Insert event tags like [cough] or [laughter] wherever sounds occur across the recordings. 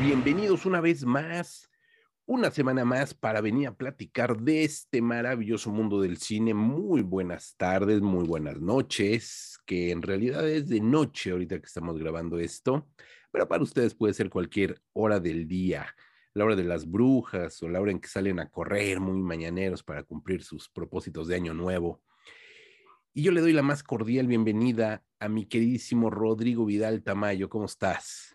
Bienvenidos una vez más, una semana más para venir a platicar de este maravilloso mundo del cine. Muy buenas tardes, muy buenas noches, que en realidad es de noche ahorita que estamos grabando esto, pero para ustedes puede ser cualquier hora del día, la hora de las brujas o la hora en que salen a correr muy mañaneros para cumplir sus propósitos de año nuevo. Y yo le doy la más cordial bienvenida a mi queridísimo Rodrigo Vidal Tamayo. ¿Cómo estás?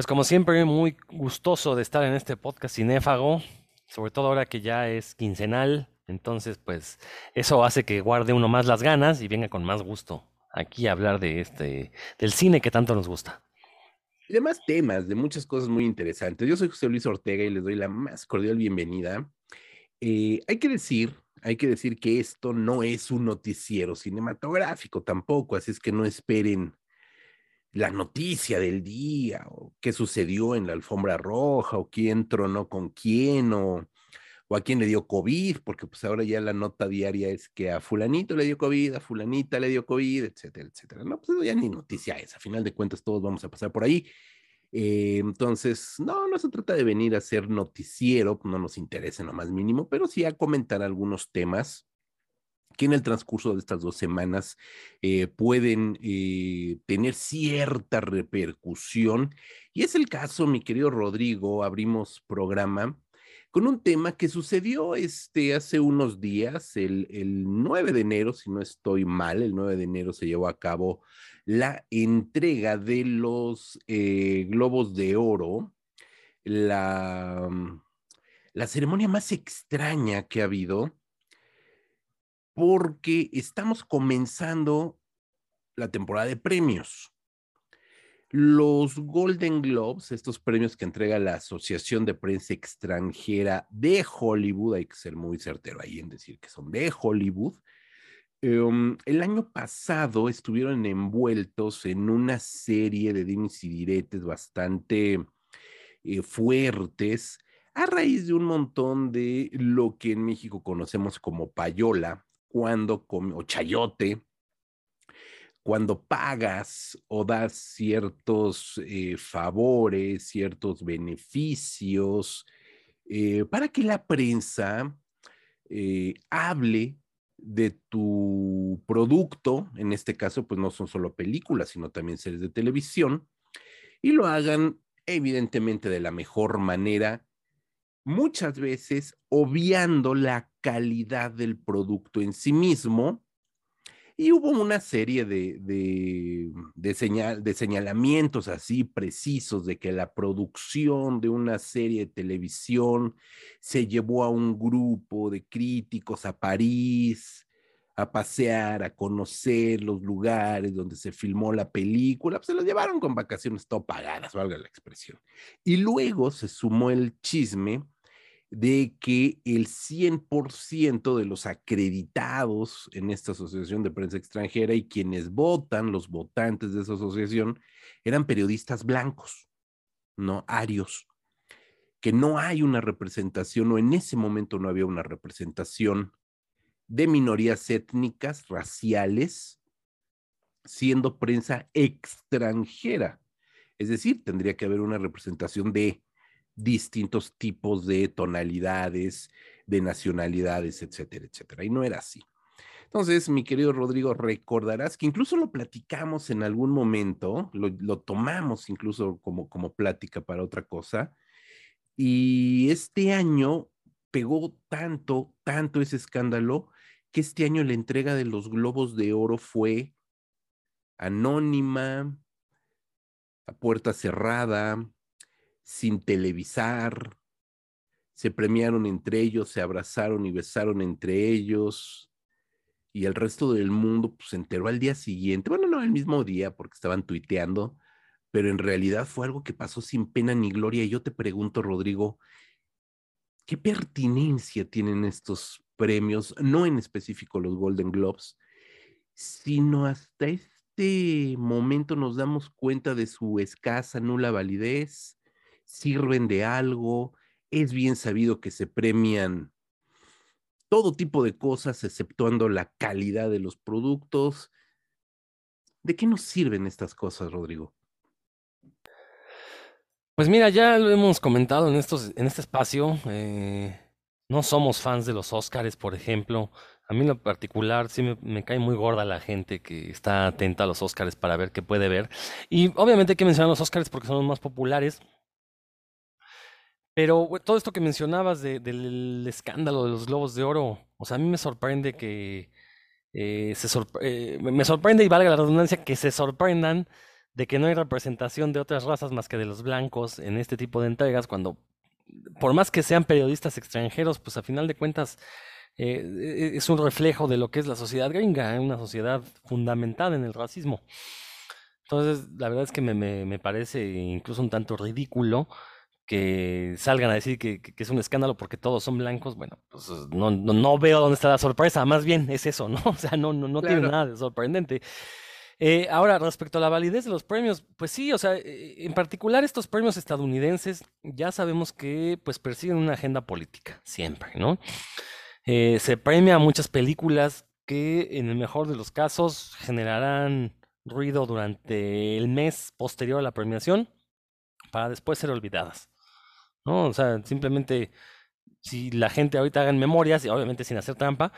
Pues como siempre, muy gustoso de estar en este podcast cinéfago, sobre todo ahora que ya es quincenal, entonces pues eso hace que guarde uno más las ganas y venga con más gusto aquí a hablar de este del cine que tanto nos gusta. Y demás temas, de muchas cosas muy interesantes. Yo soy José Luis Ortega y les doy la más cordial bienvenida. Eh, hay que decir, hay que decir que esto no es un noticiero cinematográfico tampoco, así es que no esperen la noticia del día, o qué sucedió en la alfombra roja, o quién tronó con quién, o, o a quién le dio COVID, porque pues ahora ya la nota diaria es que a fulanito le dio COVID, a fulanita le dio COVID, etcétera, etcétera. No, pues ya ni noticia es, a final de cuentas todos vamos a pasar por ahí. Eh, entonces, no, no se trata de venir a hacer noticiero, no nos interesa en lo más mínimo, pero sí a comentar algunos temas que en el transcurso de estas dos semanas eh, pueden eh, tener cierta repercusión. Y es el caso, mi querido Rodrigo, abrimos programa con un tema que sucedió este, hace unos días, el, el 9 de enero, si no estoy mal, el 9 de enero se llevó a cabo la entrega de los eh, globos de oro, la, la ceremonia más extraña que ha habido porque estamos comenzando la temporada de premios. Los Golden Globes, estos premios que entrega la Asociación de Prensa Extranjera de Hollywood, hay que ser muy certero ahí en decir que son de Hollywood, um, el año pasado estuvieron envueltos en una serie de dimes y diretes bastante eh, fuertes a raíz de un montón de lo que en México conocemos como payola, cuando o chayote, cuando pagas o das ciertos eh, favores, ciertos beneficios, eh, para que la prensa eh, hable de tu producto, en este caso, pues no son solo películas, sino también series de televisión, y lo hagan evidentemente de la mejor manera muchas veces obviando la calidad del producto en sí mismo. Y hubo una serie de, de, señal, de señalamientos así precisos de que la producción de una serie de televisión se llevó a un grupo de críticos a París a pasear, a conocer los lugares donde se filmó la película, pues se los llevaron con vacaciones todo pagadas, valga la expresión. Y luego se sumó el chisme de que el 100% de los acreditados en esta asociación de prensa extranjera y quienes votan, los votantes de esa asociación, eran periodistas blancos, no arios, que no hay una representación o en ese momento no había una representación de minorías étnicas, raciales, siendo prensa extranjera. Es decir, tendría que haber una representación de distintos tipos de tonalidades, de nacionalidades, etcétera, etcétera. Y no era así. Entonces, mi querido Rodrigo, recordarás que incluso lo platicamos en algún momento, lo, tomamos incluso como, como plática para otra cosa, y este año pegó tanto, tanto ese escándalo, que este año la entrega de los globos de oro fue anónima, a puerta cerrada, sin televisar, se premiaron entre ellos, se abrazaron y besaron entre ellos. Y el resto del mundo pues, se enteró al día siguiente. Bueno, no el mismo día porque estaban tuiteando, pero en realidad fue algo que pasó sin pena ni gloria. Y yo te pregunto, Rodrigo, ¿qué pertinencia tienen estos premios? No en específico los Golden Globes, sino hasta este momento nos damos cuenta de su escasa, nula validez, sirven de algo, es bien sabido que se premian todo tipo de cosas, exceptuando la calidad de los productos. ¿De qué nos sirven estas cosas, Rodrigo? Pues mira, ya lo hemos comentado en, estos, en este espacio. eh, no somos fans de los Óscares, por ejemplo. A mí en lo particular sí me, cae muy gorda la gente que está atenta a los Óscares para ver qué puede ver. Y obviamente hay que mencionar los Óscares porque son los más populares. Pero todo esto que mencionabas de- del escándalo de los Globos de Oro, o sea, a mí me sorprende que eh, se eh, me sorprende y valga la redundancia que se sorprendan de que no hay representación de otras razas más que de los blancos en este tipo de entregas, cuando por más que sean periodistas extranjeros, pues a final de cuentas eh, e- es un reflejo de lo que es la sociedad gringa, una sociedad fundamentada en el racismo. Entonces, la verdad es que me, me- me parece incluso un tanto ridículo que salgan a decir que, que- es un escándalo porque todos son blancos. Bueno, pues no, no, no veo dónde está la sorpresa, más bien es eso, ¿no? [laughs] O sea, no, no, no tiene nada de sorprendente. Eh, ahora, respecto a la validez de los premios, pues sí, o sea, eh, en particular estos premios estadounidenses ya sabemos que pues persiguen una agenda política, siempre, ¿no? Eh, se premia a muchas películas que en el mejor de los casos generarán ruido durante el mes posterior a la premiación para después ser olvidadas, ¿no? O sea, simplemente si la gente ahorita haga memorias, y obviamente sin hacer trampa,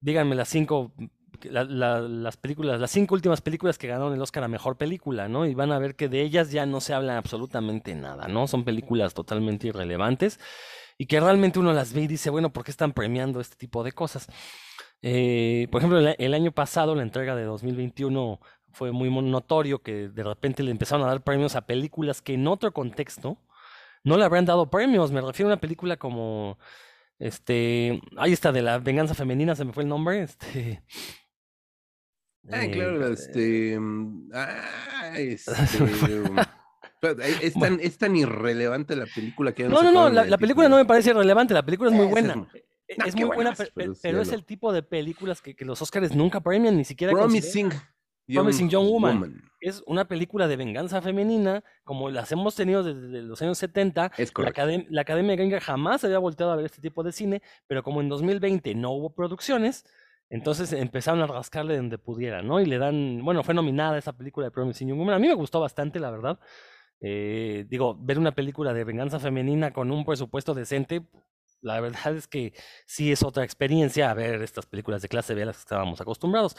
díganme las cinco, la- la- las películas, las cinco últimas películas que ganaron el Oscar a Mejor Película, ¿no? Y van a ver que de ellas ya no se habla absolutamente nada, ¿no? Son películas totalmente irrelevantes y que realmente uno las ve y dice, bueno, ¿por qué están premiando este tipo de cosas? Eh, por ejemplo, el, el año pasado, la entrega de 2021 fue muy notorio que de repente le empezaron a dar premios a películas que en otro contexto no le habrían dado premios. Me refiero a una película como, este, ahí está, de la venganza femenina, se me fue el nombre, este... Ah, eh, claro, este. mm, Ah, [laughs] este. um, eh, es, tan, es tan irrelevante la película que No, no, no, la, película no me parece relevante, la película es muy es buena. No, Es muy buena, buenas, pero pero, es el tipo de películas que, que los Oscars nunca premian, ni siquiera. Promising Promising Young Woman. Woman. Es una película de venganza femenina, como las hemos tenido desde los años 70. Es La, academ- la Academia Gringa jamás había volteado a ver este tipo de cine, pero como en 2020 no hubo producciones, entonces empezaron a rascarle donde pudieran, ¿no? Y le dan, bueno, fue nominada esa película de Promising Young Woman. A mí me gustó bastante, la verdad. Eh, digo, ver una película de venganza femenina con un presupuesto decente, la verdad es que sí es otra experiencia a ver estas películas de clase B a las que estábamos acostumbrados.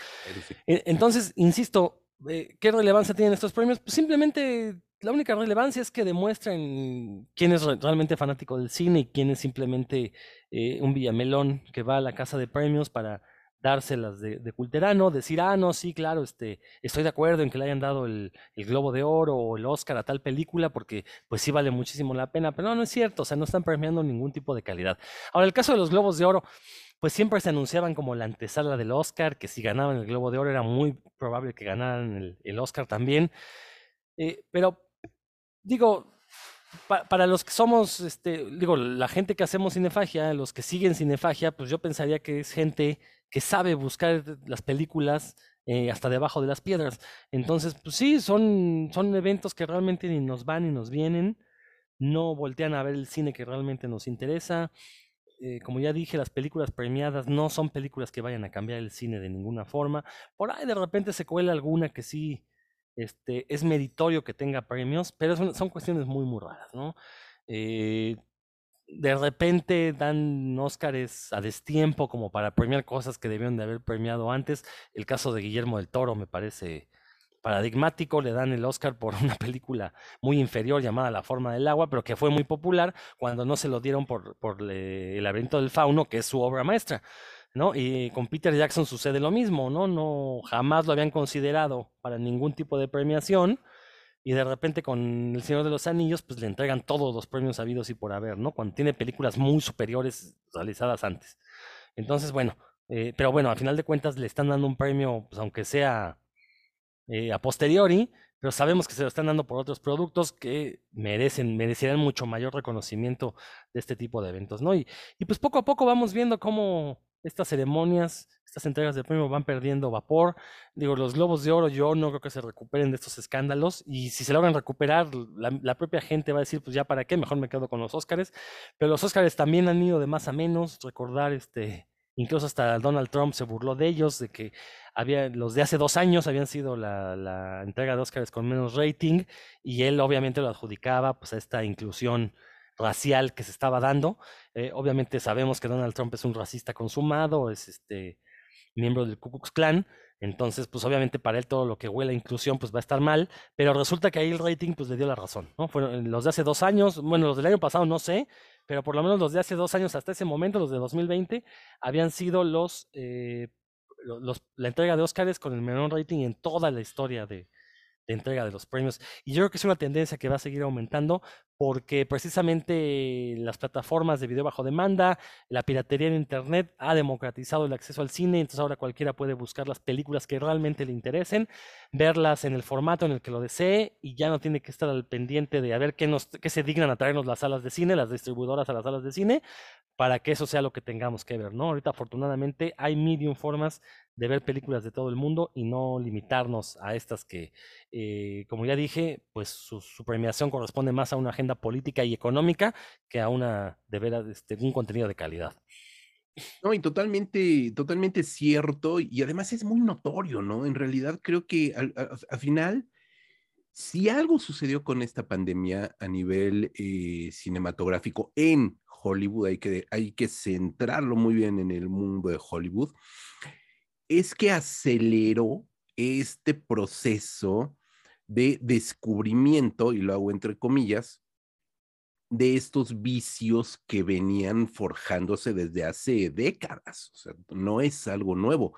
Sí. E- Entonces, insisto, eh, ¿qué relevancia tienen estos premios? Pues simplemente la única relevancia es que demuestren quién es re- realmente fanático del cine y quién es simplemente eh, un villamelón que va a la casa de premios para dárselas de, culterano, decir, ah, no, sí, claro, este, estoy de acuerdo en que le hayan dado el, Globo de Oro o el Oscar a tal película porque pues sí vale muchísimo la pena, pero no, no es cierto, o sea, no están premiando ningún tipo de calidad. Ahora, el caso de los Globos de Oro, pues siempre se anunciaban como la antesala del Oscar, que si ganaban el Globo de Oro era muy probable que ganaran el, el Oscar también. Eh, pero digo, pa- para los que somos, este, digo, la gente que hacemos cinefagia, los que siguen cinefagia, pues yo pensaría que es gente que sabe buscar las películas eh, hasta debajo de las piedras. Entonces, pues sí, son, son eventos que realmente ni nos van ni nos vienen, no voltean a ver el cine que realmente nos interesa. Eh, como ya dije, las películas premiadas no son películas que vayan a cambiar el cine de ninguna forma. Por ahí de repente se cuela alguna que sí este, es meritorio que tenga premios, pero son, cuestiones muy, muy raras, ¿no? Eh, de repente dan Óscares a destiempo como para premiar cosas que debieron de haber premiado antes. El caso de Guillermo del Toro me parece paradigmático, le dan el Oscar por [laughs] una película muy inferior llamada La forma del agua, pero que fue muy popular cuando no se lo dieron por, por le- El laberinto del fauno, que es su obra maestra. ¿No? Y con Peter Jackson sucede lo mismo, ¿no? No, jamás lo habían considerado para ningún tipo de premiación, y de repente con El Señor de los Anillos, pues le entregan todos los premios habidos y por haber, ¿no? Cuando tiene películas muy superiores realizadas antes. Entonces, bueno, eh, pero bueno, al final de cuentas le están dando un premio, pues aunque sea eh, a posteriori, pero sabemos que se lo están dando por otros productos que merecen, merecerán mucho mayor reconocimiento de este tipo de eventos, ¿no? Y, y pues poco a poco vamos viendo cómo estas ceremonias, estas entregas de premio van perdiendo vapor. Digo, los globos de oro yo no creo que se recuperen de estos escándalos y si se logran recuperar, la, propia gente va a decir, pues ya para qué, mejor me quedo con los Óscares. Pero los Óscares también han ido de más a menos, recordar este... Incluso hasta Donald Trump se burló de ellos, de que había, los de hace dos años habían sido la, la entrega de Óscares con menos rating y él obviamente lo adjudicaba pues a esta inclusión racial que se estaba dando. Eh, obviamente sabemos que Donald Trump es un racista consumado, es este miembro del Ku Klux Klan, entonces pues obviamente para él todo lo que huele a inclusión pues va a estar mal, pero resulta que ahí el rating pues le dio la razón, ¿no? Fueron los de hace dos años, bueno, los del año pasado no sé, pero por lo menos los de hace dos años hasta ese momento, los de 2020, habían sido los, eh, los la entrega de Óscares con el menor rating en toda la historia de, de entrega de los premios. Y yo creo que es una tendencia que va a seguir aumentando porque precisamente las plataformas de video bajo demanda, la piratería en Internet ha democratizado el acceso al cine, entonces ahora cualquiera puede buscar las películas que realmente le interesen, verlas en el formato en el que lo desee y ya no tiene que estar al pendiente de a ver qué, nos, qué se dignan a traernos las salas de cine, las distribuidoras a las salas de cine, para que eso sea lo que tengamos que ver, ¿no? Ahorita afortunadamente hay medium formas de ver películas de todo el mundo y no limitarnos a estas que, eh, como ya dije, pues su, premiación corresponde más a una agenda política y económica que a una, de veras, este, un contenido de calidad. No, y totalmente, totalmente cierto, y además es muy notorio, ¿no? En realidad creo que al final, si algo sucedió con esta pandemia a nivel eh, cinematográfico en Hollywood, hay que, hay que centrarlo muy bien en el mundo de Hollywood, es que aceleró este proceso de descubrimiento, y lo hago entre comillas, de estos vicios que venían forjándose desde hace décadas. O sea, no es algo nuevo.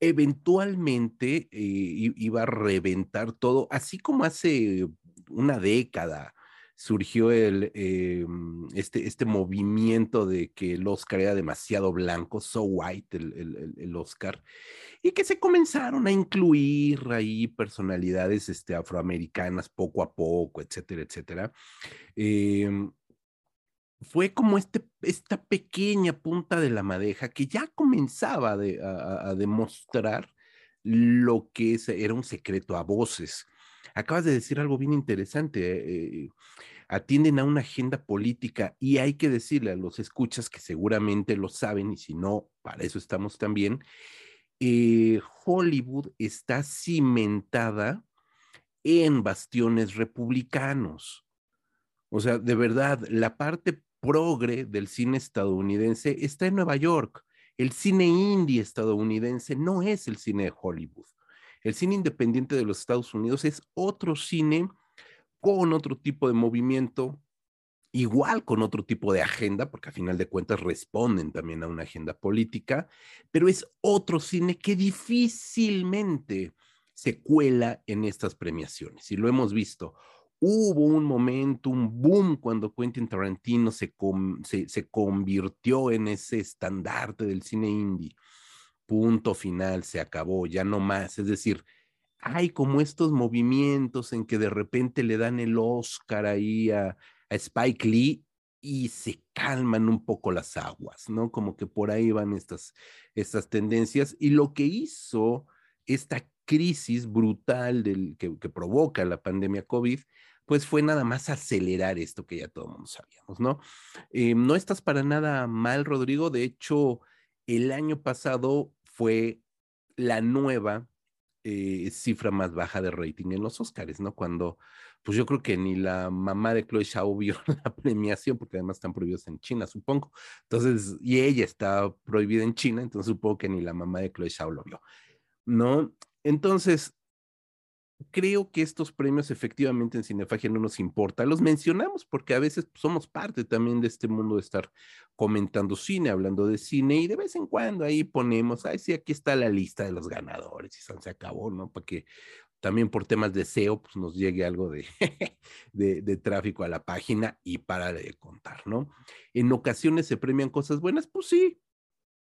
Eventualmente eh, iba a reventar todo, así como hace una década surgió el, eh, este, este movimiento de que el Oscar era demasiado blanco, so white el, el, el, Oscar, y que se comenzaron a incluir ahí personalidades este, afroamericanas poco a poco, etcétera, etcétera. Eh, fue como este, esta pequeña punta de la madeja que ya comenzaba de, a, demostrar lo que era un secreto a voces. Acabas de decir algo bien interesante. Eh, atienden a una agenda política y hay que decirle a los escuchas que seguramente lo saben y si no, para eso estamos también. Eh, Hollywood está cimentada en bastiones republicanos. O sea, de verdad, la parte progre del cine estadounidense está en Nueva York. El cine indie estadounidense no es el cine de Hollywood. El cine independiente de los Estados Unidos es otro cine con otro tipo de movimiento, igual con otro tipo de agenda, porque a final de cuentas responden también a una agenda política, pero es otro cine que difícilmente se cuela en estas premiaciones. Y lo hemos visto. Hubo un momento, un boom cuando Quentin Tarantino se, se, se convirtió en ese estandarte del cine indie punto final, se acabó, ya no más. Es decir, hay como estos movimientos en que de repente le dan el Oscar ahí a, Spike Lee y se calman un poco las aguas, ¿no? Como que por ahí van estas, estas tendencias. Y lo que hizo esta crisis brutal del, que, que provoca la pandemia COVID, pues fue nada más acelerar esto que ya todo el mundo sabíamos, ¿no? Eh, no estás para nada mal, Rodrigo. De hecho, el año pasado fue la nueva eh, cifra más baja de rating en los Oscars, ¿no? Cuando, pues yo creo que ni la mamá de Chloe Zhao vio [laughs] la premiación, porque además están prohibidos en China, supongo. Entonces, y ella está prohibida en China, entonces supongo que ni la mamá de Chloe Zhao lo vio, ¿no? Entonces, creo que estos premios efectivamente en Cinefagia no nos importa. Los mencionamos porque a veces somos parte también de este mundo de estar comentando cine, hablando de cine y de vez en cuando ahí ponemos, ay, sí, aquí está la lista de los ganadores y se acabó, ¿no? Para que también por temas de SEO, pues nos llegue algo de, [laughs] de, de, tráfico a la página y para de contar, ¿no? En ocasiones se premian cosas buenas, pues sí,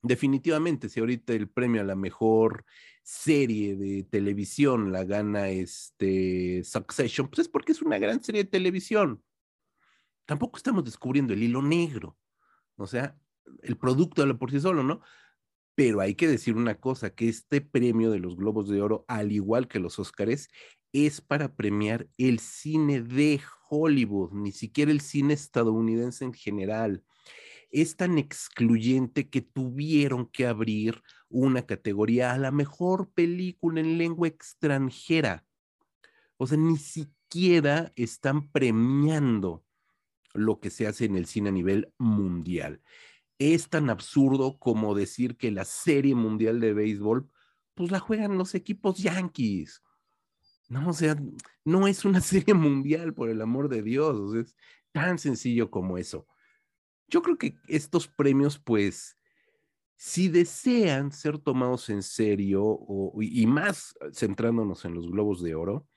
definitivamente, si ahorita el premio a la mejor serie de televisión la gana este Succession, pues es porque es una gran serie de televisión. Tampoco estamos descubriendo el hilo negro, o sea, el producto por sí solo, ¿no? Pero hay que decir una cosa, que este premio de los Globos de Oro, al igual que los Óscares, es para premiar el cine de Hollywood, ni siquiera el cine estadounidense en general. Es tan excluyente que tuvieron que abrir una categoría a la mejor película en lengua extranjera. O sea, ni siquiera están premiando lo que se hace en el cine a nivel mundial es tan absurdo como decir que la Serie Mundial de Béisbol, pues la juegan los equipos yankees. No, o sea, no es una [laughs] serie mundial, por el amor de Dios. es tan sencillo como eso. Yo creo que estos premios, pues, si desean ser tomados en serio y más centrándonos en los globos de oro,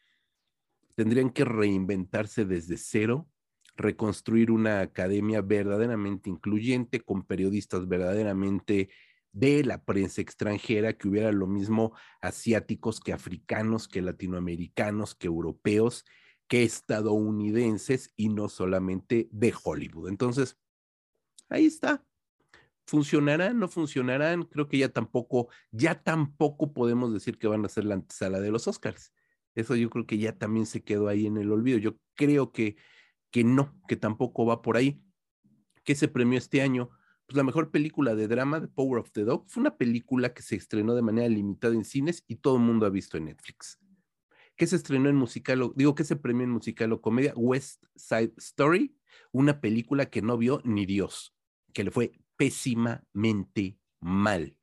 tendrían que reinventarse desde cero reconstruir una academia verdaderamente incluyente, con periodistas verdaderamente de la prensa extranjera, que hubiera lo mismo asiáticos que africanos, que latinoamericanos, que europeos, que estadounidenses y no solamente de Hollywood. Entonces, ahí está. ¿Funcionarán? ¿No funcionarán? Creo que ya tampoco, ya tampoco podemos decir que van a ser la antesala de los Oscars. Eso yo creo que ya también se quedó ahí en el olvido. Yo creo que que no, que tampoco va por ahí. ¿Qué se premió este año? Pues la mejor película de drama, The Power of the Dog, fue una película que se estrenó de manera limitada en cines y todo el mundo ha visto en Netflix. ¿Qué se estrenó en musical, o, digo, ¿qué se premió en musical o comedia? West Side Story, una película que no vio ni Dios, que le fue pésimamente mal.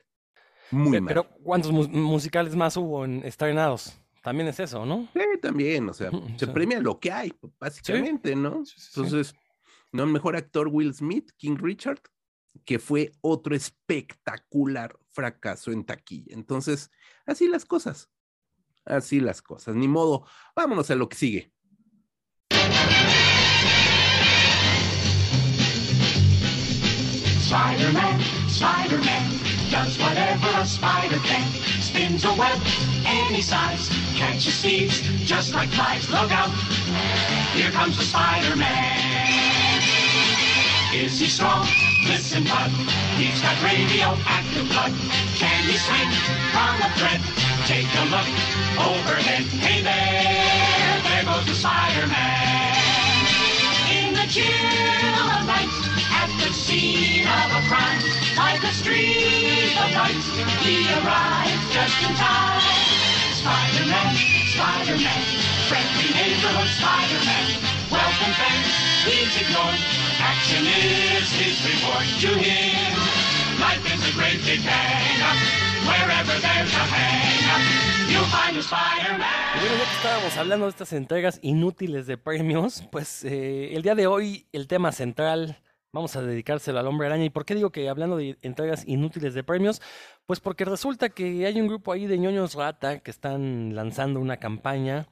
Muy mal. Pero ¿cuántos musicales más hubo en estrenados? También es eso, ¿no? Sí, también, o sea, se premia lo que hay, básicamente, ¿no? Entonces, ¿no? Mejor actor Will Smith, King Richard, que fue otro espectacular fracaso en taquilla. Entonces, así las cosas, así las cosas, ni modo, vámonos a lo que sigue. Spider-Man, Spider-Man, does whatever a spider can. Spins a web any size, catches thieves just like flies. Look out, here comes the Spider-Man. Is he strong? Listen, bud, he's got radioactive blood. Can he swing from a thread? Take a look overhead. Hey there, there goes the Spider-Man. In the chill of night, scene of a crime, like a streak of light, he arrived just in time. Spider-Man, Spider-Man, friendly neighborhood Spider-Man. Welcome fans, he's ignored. Action is his reward to him. Life is a great big hang-up. Wherever there's a hang-up, bueno, ya que estábamos hablando de estas entregas inútiles de premios, pues eh, el día de hoy el tema central vamos a dedicárselo al hombre araña. ¿Y por qué digo que hablando de entregas inútiles de premios? Pues porque resulta que hay un grupo ahí de ñoños rata que están lanzando una campaña,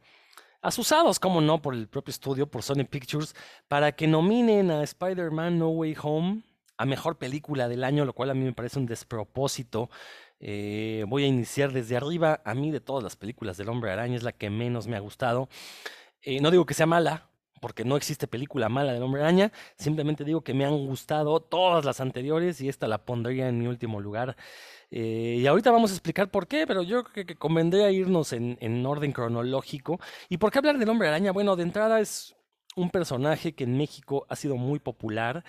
asusados, como no, por el propio estudio, por Sony Pictures, para que nominen a Spider-Man No Way Home a mejor película del año, lo cual a mí me parece un despropósito. Eh, voy a iniciar desde arriba. A mí de todas las películas del hombre araña es la que menos me ha gustado. Eh, no digo que sea mala, porque no existe película mala del Hombre Araña. Simplemente digo que me han gustado todas las anteriores y esta la pondría en mi último lugar. Eh, y ahorita vamos a explicar por qué, pero yo creo que convendría irnos en, en orden cronológico. ¿Y por qué hablar del Hombre Araña? Bueno, de entrada es un personaje que en México ha sido muy popular.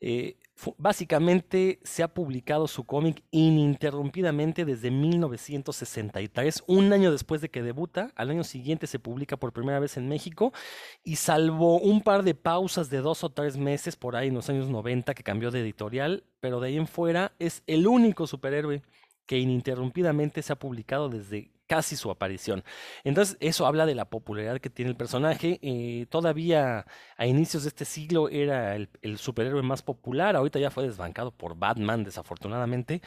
Eh, básicamente se ha publicado su cómic ininterrumpidamente desde 1963, un año después de que debuta, al año siguiente se publica por primera vez en México y salvo un par de pausas de dos o tres meses por ahí en los años 90 que cambió de editorial, pero de ahí en fuera es el único superhéroe que ininterrumpidamente se ha publicado desde casi su aparición. Entonces, eso habla de la popularidad que tiene el personaje. Eh, todavía a inicios de este siglo era el, el, superhéroe más popular, ahorita ya fue desbancado por Batman, desafortunadamente.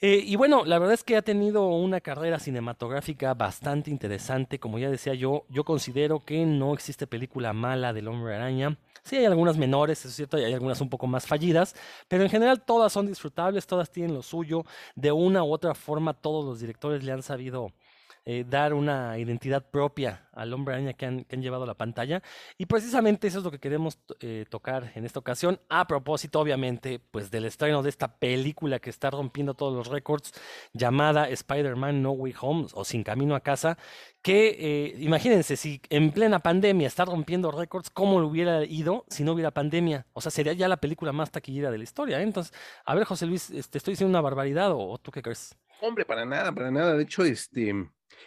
Eh, y bueno, la verdad es que ha tenido una carrera cinematográfica bastante interesante. Como ya decía yo, yo considero que no existe película mala del Hombre Araña. Sí, hay algunas menores, es cierto, y hay algunas un poco más fallidas, pero en general todas son disfrutables, todas tienen lo suyo. De una u otra forma, todos los directores le han sabido eh, dar una identidad propia al hombre araña que han, que han llevado a la pantalla. Y precisamente eso es lo que queremos eh, tocar en esta ocasión. A propósito, obviamente, pues del estreno de esta película que está rompiendo todos los récords, llamada Spider-Man No Way Home o Sin Camino a Casa, que eh, imagínense, si en plena pandemia está rompiendo récords, ¿cómo lo hubiera ido si no hubiera pandemia? O sea, sería ya la película más taquillera de la historia. ¿eh? Entonces, a ver, José Luis, ¿te este, estoy diciendo una barbaridad o, o tú qué crees? Hombre, para nada, para nada. De hecho, este,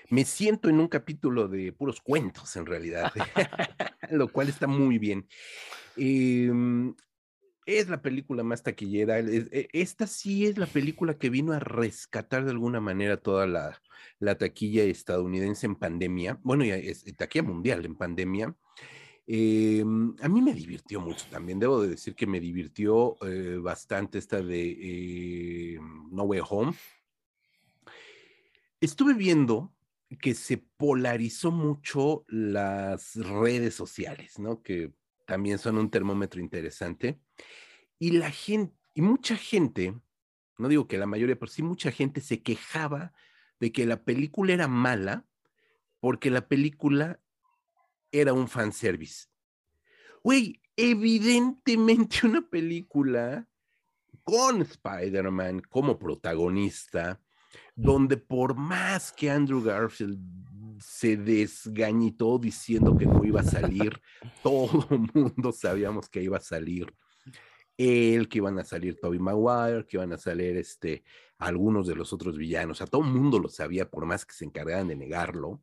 me siento en un capítulo de puros cuentos, en realidad, [laughs] lo cual está muy bien. Em, es la película más taquillera. E, esta sí es la película que vino a rescatar de alguna manera toda la, la taquilla estadounidense en pandemia. Bueno, ya es taquilla mundial en pandemia. Em, a mí me divirtió mucho también. Debo de decir que me divirtió eh, bastante esta de em, No Way Home. Estuve viendo que se polarizó mucho las redes sociales, ¿no? Que también son un termómetro interesante. Y la gente, y mucha gente, no digo que la mayoría, pero sí mucha gente se quejaba de que la película era mala porque la película era un fanservice. Güey, evidentemente [laughs] una película con Spider-Man como protagonista, donde por más que Andrew Garfield se desgañitó diciendo que no iba a salir, [laughs] todo el mundo sabíamos que iba a salir. Él, que iban a salir Toby Maguire, que iban a salir este, algunos de los otros villanos. A todo el mundo lo sabía, por más que se encargaran de negarlo.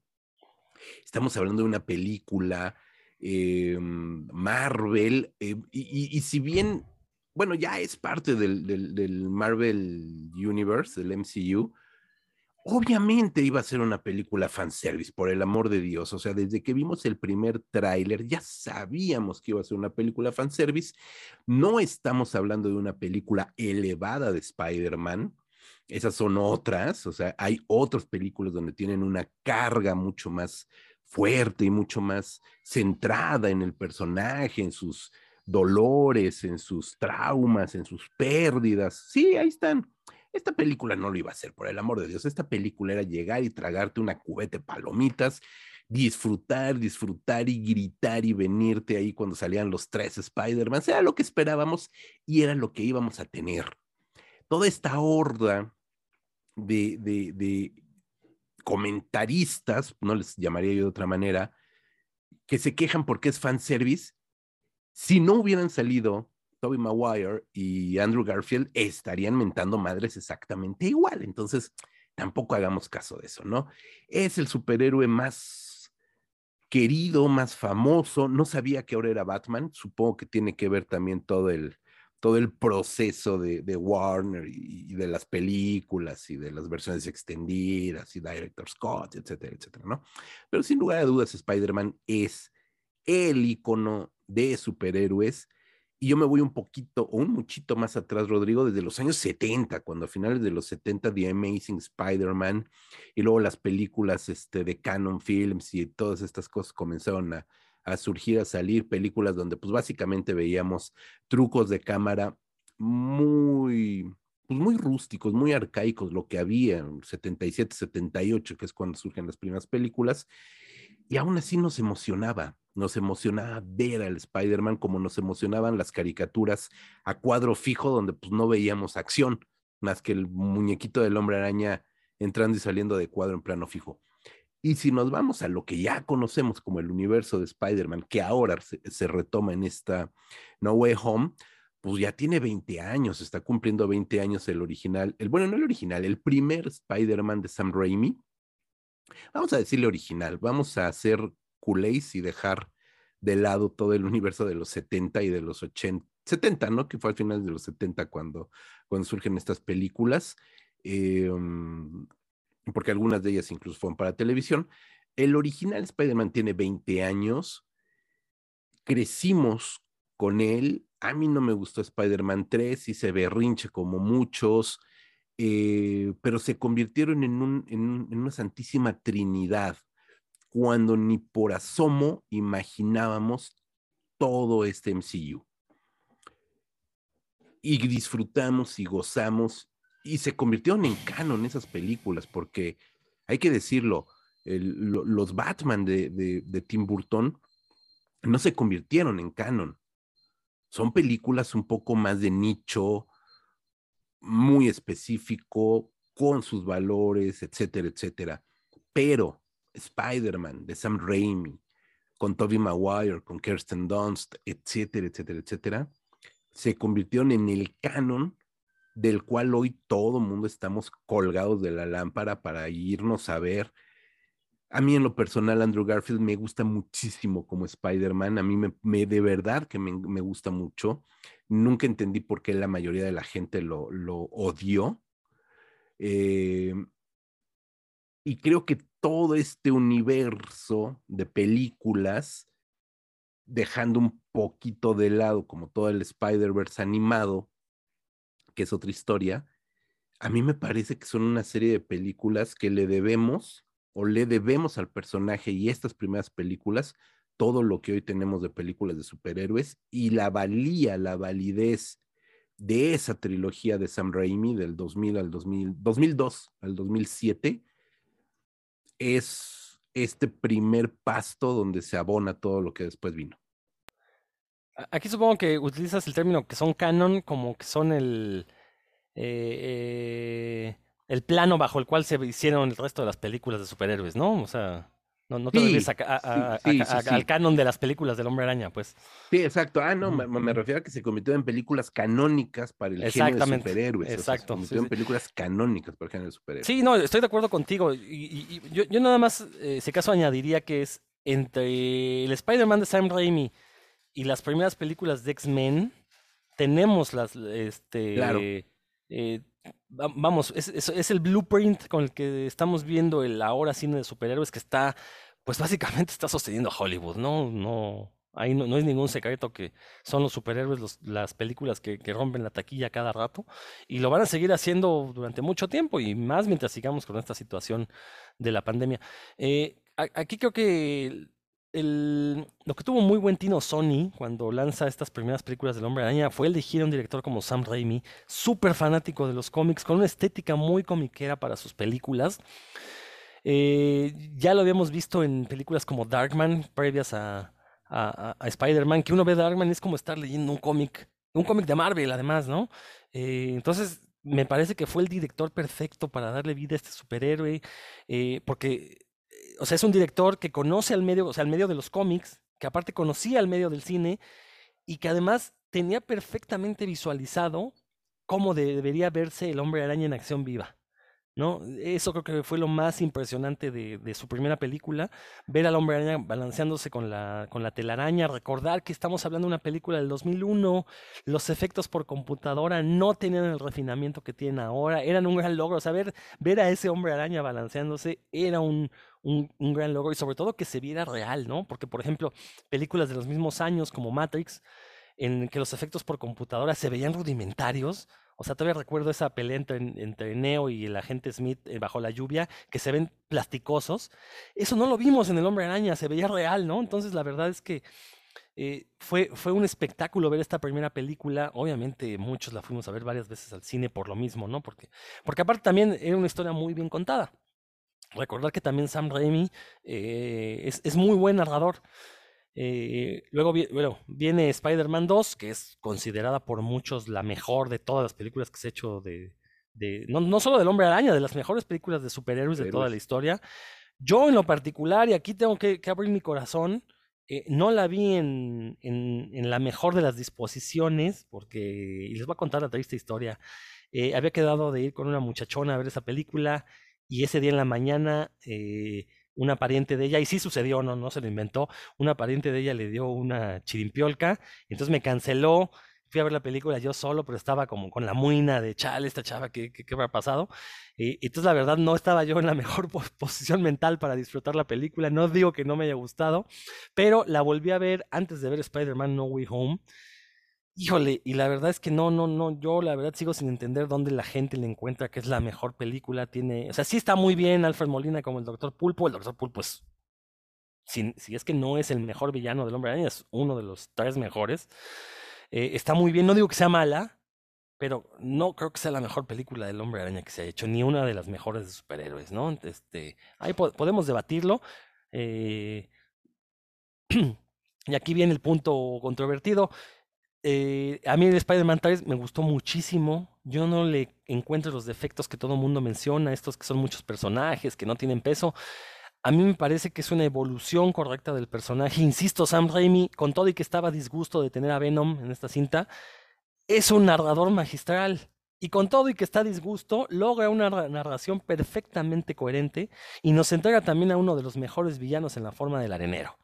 Estamos hablando de una película em, Marvel, eh, y, si bien, bueno, ya es parte del, del Marvel Universe, del MCU, Obviamente iba a ser una película fanservice, por el amor de Dios. O sea, desde que vimos el primer tráiler ya sabíamos que iba a ser una película fanservice. No estamos hablando de una película elevada de Spider-Man. Esas son otras. O sea, hay otras películas donde tienen una carga mucho más fuerte y mucho más centrada en el personaje, en sus dolores, en sus traumas, en sus pérdidas. Sí, ahí están esta película no lo iba a hacer, por el amor de Dios. Esta película era llegar y tragarte una cubeta de palomitas, disfrutar, disfrutar y gritar y venirte ahí cuando salían los tres Spider-Man. Era lo que esperábamos y era lo que íbamos a tener. Toda esta horda de, de, de comentaristas, no les llamaría yo de otra manera, que se quejan porque es fanservice, si no hubieran salido Toby Maguire y Andrew Garfield estarían mentando madres exactamente igual. Entonces, tampoco hagamos caso de eso, ¿no? Es el superhéroe más querido, más famoso. No sabía que ahora era Batman. Supongo que tiene que ver también todo el, todo el proceso de, Warner y, de las películas y de las versiones extendidas y Director Scott, etcétera, etcétera, ¿no? Pero sin lugar a dudas, Spider-Man es el icono de superhéroes y yo me voy un poquito o un muchito más atrás, Rodrigo, desde los años 70, cuando a finales de los 70 The Amazing Spider-Man y luego las películas este, de Canon Films y todas estas cosas comenzaron a, a surgir, a salir, películas donde pues básicamente veíamos trucos de cámara muy, pues muy rústicos, muy arcaicos, lo que había en 77, 78, que es cuando surgen las primeras películas, y aún así nos emocionaba, nos emocionaba ver al Spider-Man como nos emocionaban las caricaturas a cuadro fijo donde pues no veíamos acción, más que el muñequito del hombre araña entrando y saliendo de cuadro en plano fijo. Y si nos vamos a lo que ya conocemos como el universo de Spider-Man, que ahora se, retoma en esta No Way Home, pues ya tiene 20 años, está cumpliendo 20 años el original, el bueno, no el original, el primer Spider-Man de Sam Raimi, Vamos a decirle original, vamos a hacer y dejar de lado todo el universo de los 70 y de los 80, 70, ¿no? Que fue al final de los 70 cuando, cuando surgen estas películas, em, porque algunas de ellas incluso fueron para televisión. El original Spider-Man tiene 20 años, crecimos con él, a mí no me gustó Spider-Man 3, y se berrinche como muchos, eh, pero se convirtieron en una santísima trinidad cuando ni por asomo imaginábamos todo este MCU. Y disfrutamos y gozamos y se convirtieron en canon esas películas, porque hay que decirlo, los Batman de, de- de Tim Burton no se convirtieron en canon. Son películas un poco más de nicho, muy específico, con sus valores, etcétera, etcétera. Pero Spider-Man de Sam Raimi, con Tobey Maguire, con Kirsten Dunst, etcétera, etcétera, etcétera, se convirtieron en el canon del cual hoy todo mundo estamos colgados de la lámpara para irnos a ver. A mí en lo personal, Andrew Garfield me gusta muchísimo como Spider-Man. A mí me, me- de verdad que me, me gusta mucho. Nunca entendí por qué la mayoría de la gente lo, lo odió. Eh, y creo que todo este universo de películas, dejando un poquito de lado como todo el Spider-Verse animado, que es otra historia, a mí me parece que son una serie de películas que le debemos o le debemos al personaje y estas primeras películas todo lo que hoy tenemos de películas de superhéroes y la valía, la validez de esa trilogía de Sam Raimi del 2000 al 2000, 2002 al 2007 es este primer pasto donde se abona todo lo que después vino. Aquí supongo que utilizas el término que son canon como que son el, eh, eh, el plano bajo el cual se hicieron el resto de las películas de superhéroes, ¿no? O sea, no, no te Sí, refieres a ca- a- sí, a- sí, al canon de las películas del Hombre Araña, pues. Sí, exacto. Ah, no, me, refiero a que se convirtió en películas canónicas para el género de superhéroes. o sea, exacto, se convirtió en películas canónicas para el género de superhéroes. Sí, no, estoy de acuerdo contigo. Y, y- y yo, yo nada más, eh, si acaso, añadiría que es entre el Spider-Man de Sam Raimi y las primeras películas de X-Men, tenemos las, este, Claro. eh, vamos, es, el blueprint con el que estamos viendo el ahora cine de superhéroes que está, pues básicamente está sosteniendo a Hollywood, ¿no? No, ahí no, es ningún secreto que son los superhéroes las películas que, rompen la taquilla cada rato y lo van a seguir haciendo durante mucho tiempo y más mientras sigamos con esta situación de la pandemia. Eh, aquí creo que lo que tuvo muy buen tino Sony cuando lanza estas primeras películas del Hombre Araña fue elegir a un director como Sam Raimi, súper fanático de los cómics, con una estética muy comiquera para sus películas. Eh, ya lo habíamos visto en películas como Darkman, previas a, Spider-Man, que uno ve Darkman y es como estar leyendo un cómic, un cómic de Marvel además, ¿no? Eh, entonces, me parece que fue el director perfecto para darle vida a este superhéroe, eh, porque, o sea, es un director que conoce al medio, o sea, al medio de los cómics, que aparte conocía al medio del cine y que además tenía perfectamente visualizado cómo de- debería verse el hombre araña en acción viva. ¿No? Eso creo que fue lo más impresionante de, su primera película, ver al hombre araña balanceándose con la, telaraña, recordar que estamos hablando de una película del 2001, los efectos por computadora no tenían el refinamiento que tienen ahora, eran un gran logro, o sea, ver, a ese hombre araña balanceándose era un, un gran logro y sobre todo que se viera real, ¿no? Porque, por ejemplo, películas de los mismos años como Matrix, en que los efectos por computadora se veían rudimentarios. O sea, todavía recuerdo esa pelea entre, Neo y el agente Smith eh, bajo la lluvia, que se ven plasticosos. Eso no lo vimos en El Hombre Araña, se veía real, ¿no? Entonces, la verdad es que eh, fue, fue un espectáculo ver esta primera película. Obviamente, muchos la fuimos a ver varias veces al cine por lo mismo, ¿no? Porque, porque aparte también era una historia muy bien contada. Recordar que también Sam Raimi eh, es, es muy buen narrador. Eh, luego bueno, viene Spider-Man 2, que es considerada por muchos la mejor de todas las películas que se ha hecho de, de- no, no solo del Hombre Araña, de las mejores películas de superhéroes de toda la historia. Yo en lo particular, y aquí tengo que, que abrir mi corazón, eh, no la vi en, en- en la mejor de las disposiciones, porque, y les voy a contar la triste historia, eh, había quedado de ir con una muchachona a ver esa película, y ese día en la mañana... eh, una pariente de ella, y sí sucedió, no, no se lo inventó, una pariente de ella le dio una chirimpiolca, entonces me canceló, fui a ver la película yo solo, pero estaba como con la muina de chale, esta chava, ¿qué, qué, qué habrá pasado? Y, entonces la verdad no estaba yo en la [laughs] mejor po- posición mental para disfrutar la película, no digo que no me haya gustado, pero la volví a ver antes de ver Spider-Man No Way Home. Híjole, y la verdad es que no, no, no, yo la verdad sigo sin entender dónde la gente le encuentra que es la mejor película. Tiene, o sea, sí está muy bien Alfred Molina como el Doctor Pulpo. El Doctor Pulpo es, si, si es que no es el mejor villano del Hombre Araña, es uno de los tres mejores. Eh, está muy bien, no digo que sea mala, pero no creo que sea la mejor película del Hombre Araña que se ha hecho, ni una de las mejores de superhéroes, ¿no? Este, ahí po- podemos debatirlo. eh, [clears throat] y aquí viene el punto controvertido. Eh, a mí el Spider-Man 3 me gustó muchísimo. Yo no le encuentro los defectos que todo el mundo menciona, estos que son muchos personajes, que no tienen peso. A mí me parece que es una evolución correcta del personaje. Insisto, Sam Raimi, con todo y que estaba disgusto de tener a Venom en esta cinta, es un narrador magistral. Y con todo y que está disgusto, logra una ra- narración perfectamente coherente y nos entrega también a uno de los mejores villanos en la forma del arenero.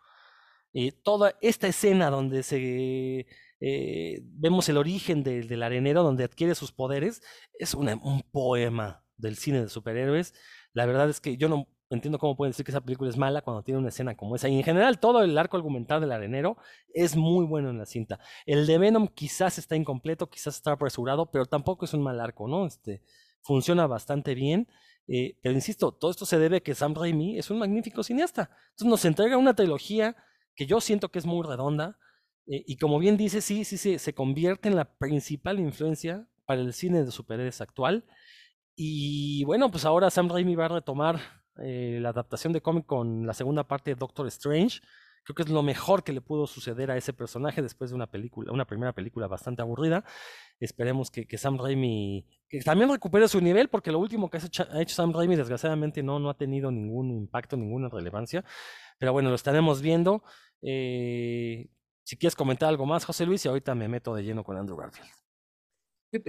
Y toda esta escena donde se eh, vemos el origen de- del arenero, donde adquiere sus poderes, es un poema del cine de superhéroes. La verdad es que yo no entiendo cómo pueden decir que esa película es mala cuando tiene una escena como esa. Y en general, todo el arco argumental del arenero es muy bueno en la cinta. El de Venom quizás está incompleto, quizás está apresurado, pero tampoco es un mal arco, ¿no? Este, funciona bastante bien. eh, pero insisto, todo esto se debe a que Sam Raimi es un magnífico cineasta. Entonces nos entrega una trilogía que yo siento que es muy redonda. eh, y como bien dice, sí, sí, sí, se convierte en la principal influencia para el cine de superhéroes actual. Y bueno, pues ahora Sam Raimi va a retomar eh, la adaptación de cómic con la segunda parte de Doctor Strange. Creo que es lo mejor que le pudo suceder a ese personaje después de una película, una primera película bastante aburrida. Esperemos que, que Sam Raimi que también recupere su nivel, porque lo último que ha hecho, ha hecho Sam Raimi, desgraciadamente, no, no ha tenido ningún impacto, ninguna relevancia. Pero bueno, lo estaremos viendo. Eh, si quieres comentar algo más, José Luis, y ahorita me meto de lleno con Andrew Garfield.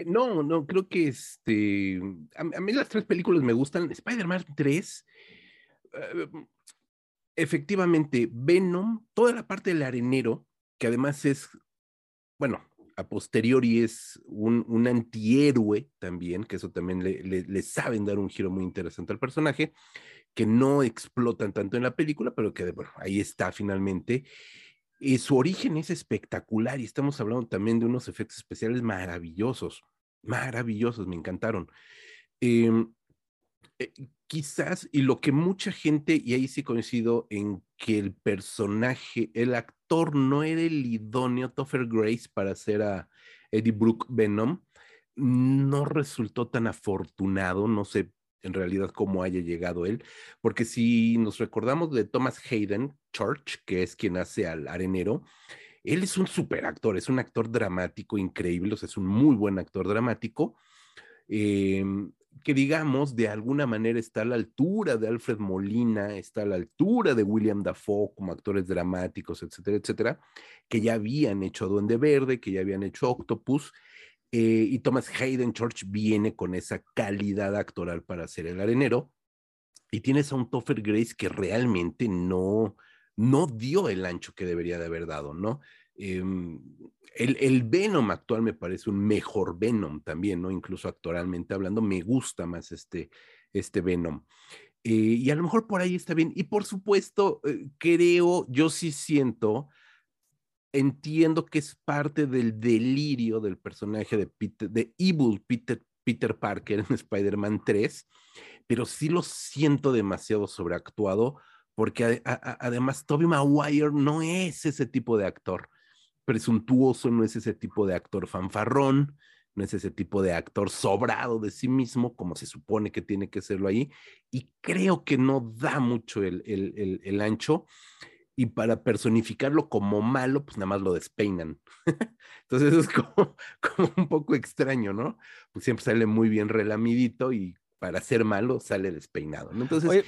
No, no, creo que este. A, mí las tres películas me gustan. Spider-Man 3. eh, efectivamente, Venom, toda la parte del arenero, que además es, bueno, a posteriori es un, un antihéroe también, que eso también le, le saben dar un giro muy interesante al personaje, que no explotan tanto en la película, pero que bueno, ahí está finalmente. Y su origen es espectacular y estamos hablando también de unos efectos especiales maravillosos, maravillosos, me encantaron. Eh, eh, quizás, y lo que mucha gente, y ahí sí coincido en que el personaje, el actor no era el idóneo Topher Grace para hacer a Eddie Brooke Venom, no resultó tan afortunado, no sé en realidad cómo haya llegado él, porque si nos recordamos de Thomas Hayden Church, que es quien hace al arenero, él es un super actor, es un actor dramático increíble, o sea, es un muy buen actor dramático, eh, que digamos de alguna manera está a la altura de Alfred Molina, está a la altura de William Dafoe como actores dramáticos, etcétera, etcétera, que ya habían hecho Duende Verde, que ya habían hecho Octopus, eh, y Thomas Hayden Church viene con esa calidad actoral para ser el arenero, y tienes a un Topher Grace que realmente no, no dio el ancho que debería de haber dado, ¿no? Eh, el, el, Venom actual me parece un mejor Venom también, ¿no? Incluso actoralmente hablando, me gusta más este, este Venom. Eh, y a lo mejor por ahí está bien. Y por supuesto, eh, creo, yo sí siento, entiendo que es parte del delirio del personaje de, Peter, de Evil Peter, Peter Parker en [laughs] Spider-Man 3, pero sí lo siento demasiado sobreactuado, porque además Tobey Maguire no es ese tipo de actor. Presuntuoso, no es ese tipo de actor fanfarrón, no es ese tipo de actor sobrado de sí mismo, como se supone que tiene que serlo ahí, y creo que no da mucho el, el ancho, y para personificarlo como malo, pues nada más lo despeinan. [laughs] Entonces es [laughs] como un poco extraño, ¿no? Pues siempre sale muy bien relamidito y para ser malo sale despeinado. ¿no? Entonces, Oye,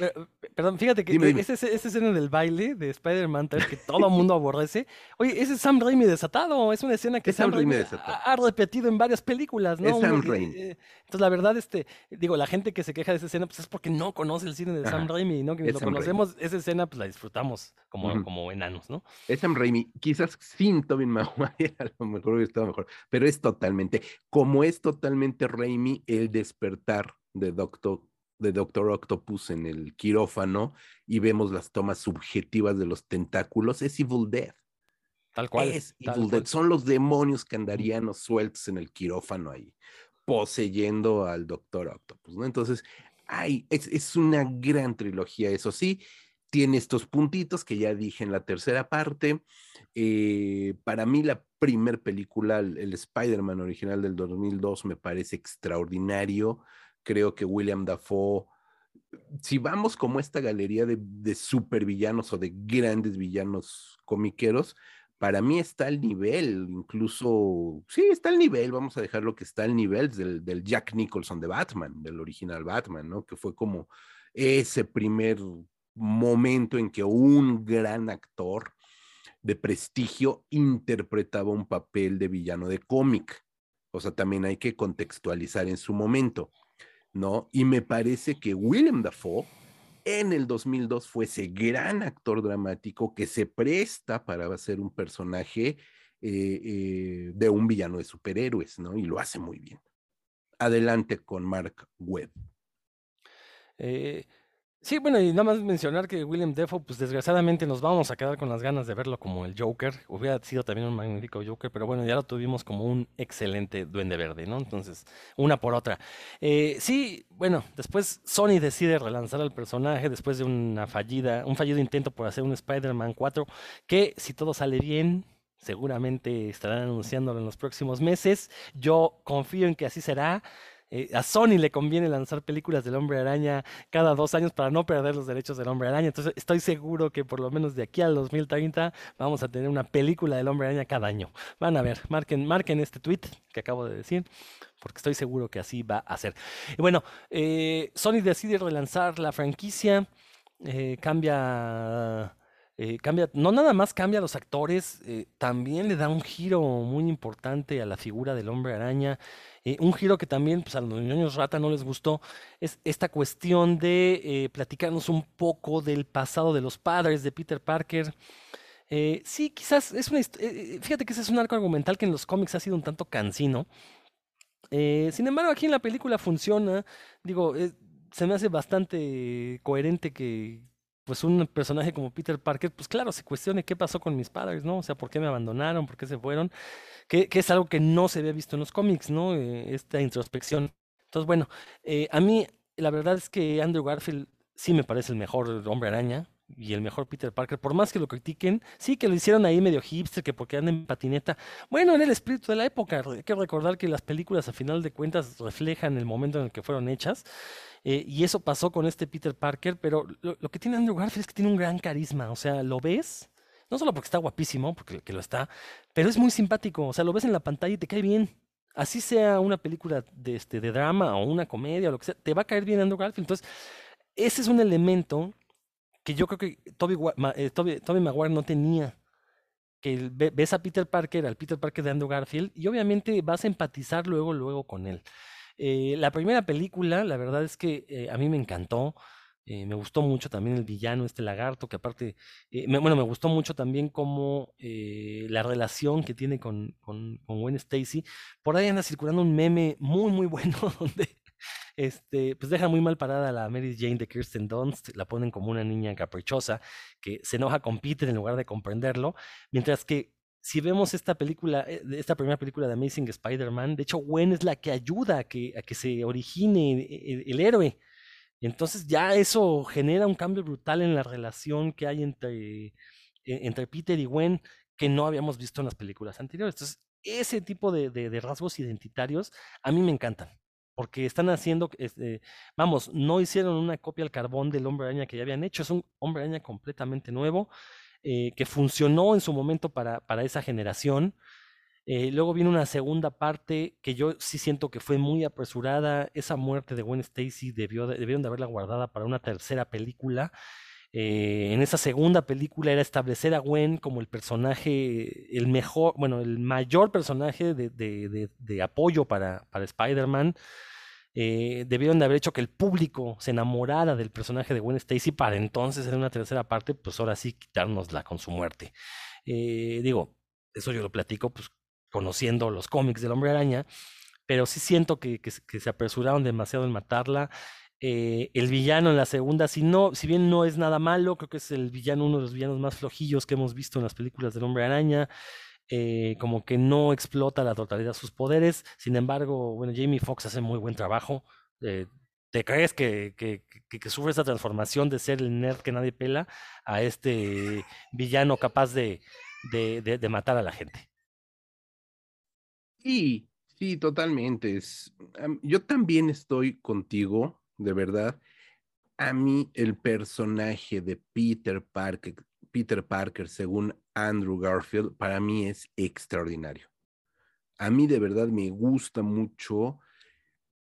perdón, fíjate que dime, dime. Esa, esa, escena del baile de Spider-Man 3 que todo el mundo aborrece. Oye, ese es Sam Raimi desatado. Es una escena que es Sam, Sam Raimi ha, ha, repetido en varias películas, ¿no? Es Sam Raimi. Eh, entonces, la verdad, este, digo, la gente que se queja de esa escena, pues es porque no conoce el cine de Ajá. Sam Raimi, ¿no? Que lo Sam conocemos, Raimi. esa escena, pues la disfrutamos como, uh -huh. como enanos, ¿no? Es Sam Raimi. Quizás sin Tobey Maguire, [laughs] a lo mejor hubiera estado mejor, pero es totalmente, como es totalmente Raimi, el despertar de Doctor de Doctor Octopus en el quirófano y vemos las tomas subjetivas de los tentáculos, es Evil Dead. Tal cual. Es tal Evil cual. Son los demonios que andarían sueltos en el quirófano ahí, poseyendo al Doctor Octopus, ¿no? Entonces, ay, es, es una gran trilogía, eso sí, tiene estos puntitos que ya dije en la tercera parte. Eh, para mí, la primer película, el, el Spider-Man original del 2002, me parece extraordinario. Creo que William Dafoe, si vamos como esta galería de, de supervillanos o de grandes villanos comiqueros, para mí está al nivel, incluso, sí, está al nivel, vamos a dejarlo que está al nivel del, del Jack Nicholson de Batman, del original Batman, ¿no? Que fue como ese primer momento en que un gran actor de prestigio interpretaba un papel de villano de cómic. O sea, también hay que contextualizar en su momento, ¿no? Y me parece que William Dafoe en el 2002 fue ese gran actor dramático que se presta para hacer un personaje eh, eh, de un villano de superhéroes, ¿no? Y lo hace muy bien. Adelante con Mark Webb. Eh, sí, bueno, y nada más mencionar que William Defoe, pues desgraciadamente nos vamos a quedar con las ganas de verlo como el Joker. Hubiera sido también un magnífico Joker, pero bueno, ya lo tuvimos como un excelente Duende Verde, ¿no? Entonces, una por otra. Eh, sí, bueno, después Sony decide relanzar al personaje después de una fallida, un fallido intento por hacer un Spider-Man 4, que si todo sale bien, seguramente estarán anunciándolo en los próximos meses. Yo confío en que así será. Eh, a Sony le conviene lanzar películas del Hombre Araña cada dos años para no perder los derechos del Hombre Araña. Entonces estoy seguro que por lo menos de aquí al 2030 vamos a tener una película del Hombre Araña cada año. Van a ver, marquen, marquen este tweet que acabo de decir, porque estoy seguro que así va a ser. Y bueno, eh, Sony decide relanzar la franquicia, eh, cambia... Cambia, no nada más cambia a los actores, también le da un giro muy importante a la figura del hombre araña. Eh, un giro que también pues, a los niños rata no les gustó es esta cuestión de eh, platicarnos un poco del pasado de los padres de Peter Parker. Eh, sí, quizás es una fíjate que ese es un arco argumental que en los cómics ha sido un tanto cansino. Sin embargo, aquí en la película funciona. Digo, se me hace bastante coherente que pues un personaje como Peter Parker, pues claro, se cuestione qué pasó con mis padres, ¿no? O sea, por qué me abandonaron, por qué se fueron, que, es algo que no se había visto en los cómics, ¿no? Eh, esta introspección. Entonces, bueno, eh, a mí la verdad es que Andrew Garfield sí me parece el mejor hombre araña y el mejor Peter Parker, por más que lo critiquen, sí que lo hicieron ahí medio hipster, que porque anda en patineta. Bueno, era el espíritu de la época. Hay que recordar que las películas a final de cuentas reflejan el momento en el que fueron hechas. Eh, y eso pasó con este Peter Parker, pero lo, que tiene Andrew Garfield es que tiene un gran carisma. O sea, lo ves, no solo porque está guapísimo, porque que lo está, pero es muy simpático. O sea, lo ves en la pantalla y te cae bien. Así sea una película de, este, de drama o una comedia o lo que sea, te va a caer bien Andrew Garfield. Entonces, ese es un elemento que yo creo que Toby, eh, Maguire no tenía. Que ves a Peter Parker, al Peter Parker de Andrew Garfield, y obviamente vas a empatizar luego, luego con él. Eh, la primera película, la verdad es que eh, a mí me encantó. eh, me gustó mucho también el villano, este lagarto, que aparte, bueno, me gustó mucho también como la relación que tiene con, con, con Gwen Stacy. Por ahí anda circulando un meme muy, muy [laughs] bueno donde este, pues deja muy mal parada a la Mary Jane de Kirsten Dunst, la ponen como una niña caprichosa que se enoja con Peter en lugar de comprenderlo, mientras que si vemos esta película, eh, esta primera película de Amazing Spider-Man, de hecho Gwen es la que ayuda a que, a que se origine el, el héroe. Entonces ya eso genera un cambio brutal en la relación que hay entre, e- entre Peter y Gwen que no habíamos visto en las películas anteriores. Entonces, ese tipo de, de- de rasgos identitarios a mí me encantan, porque están haciendo, este, vamos, no hicieron una copia al carbón del hombre araña que ya habían hecho, es un hombre araña completamente nuevo, eh, que funcionó en su momento para, para esa generación. Eh, luego viene una segunda parte que yo sí siento que fue muy apresurada. Esa muerte de Gwen Stacy debió de- debieron de haberla guardada para una tercera película. Eh, en esa segunda película era establecer a Gwen como el personaje, el mejor, bueno, el mayor personaje de, de- de- de apoyo para, para Spider-Man. Eh, debieron de haber hecho que el público se enamorara del personaje de Gwen Stacy para entonces en una tercera parte, pues ahora sí quitárnosla con su muerte. Eh, digo, eso yo lo platico pues conociendo los cómics del Hombre Araña, pero sí siento que, que se- apresuraron demasiado en matarla. Eh, el villano en la segunda, si no, si bien no es nada malo, creo que es el villano, uno de los villanos más flojillos que hemos visto en las películas del Hombre Araña. Eh, como que no explota la totalidad sus poderes. Sin embargo, bueno, Jamie Foxx hace muy buen trabajo. eh, ¿te crees que, que, sufre esa transformación de ser el nerd que nadie pela a este villano capaz de, de, de- de matar a la gente? Sí, sí, totalmente. Es, yo también estoy contigo, de verdad. A mí el personaje de Peter Parker, Peter Parker, según Andrew Garfield, para mí es extraordinario. A mí de verdad me gusta mucho.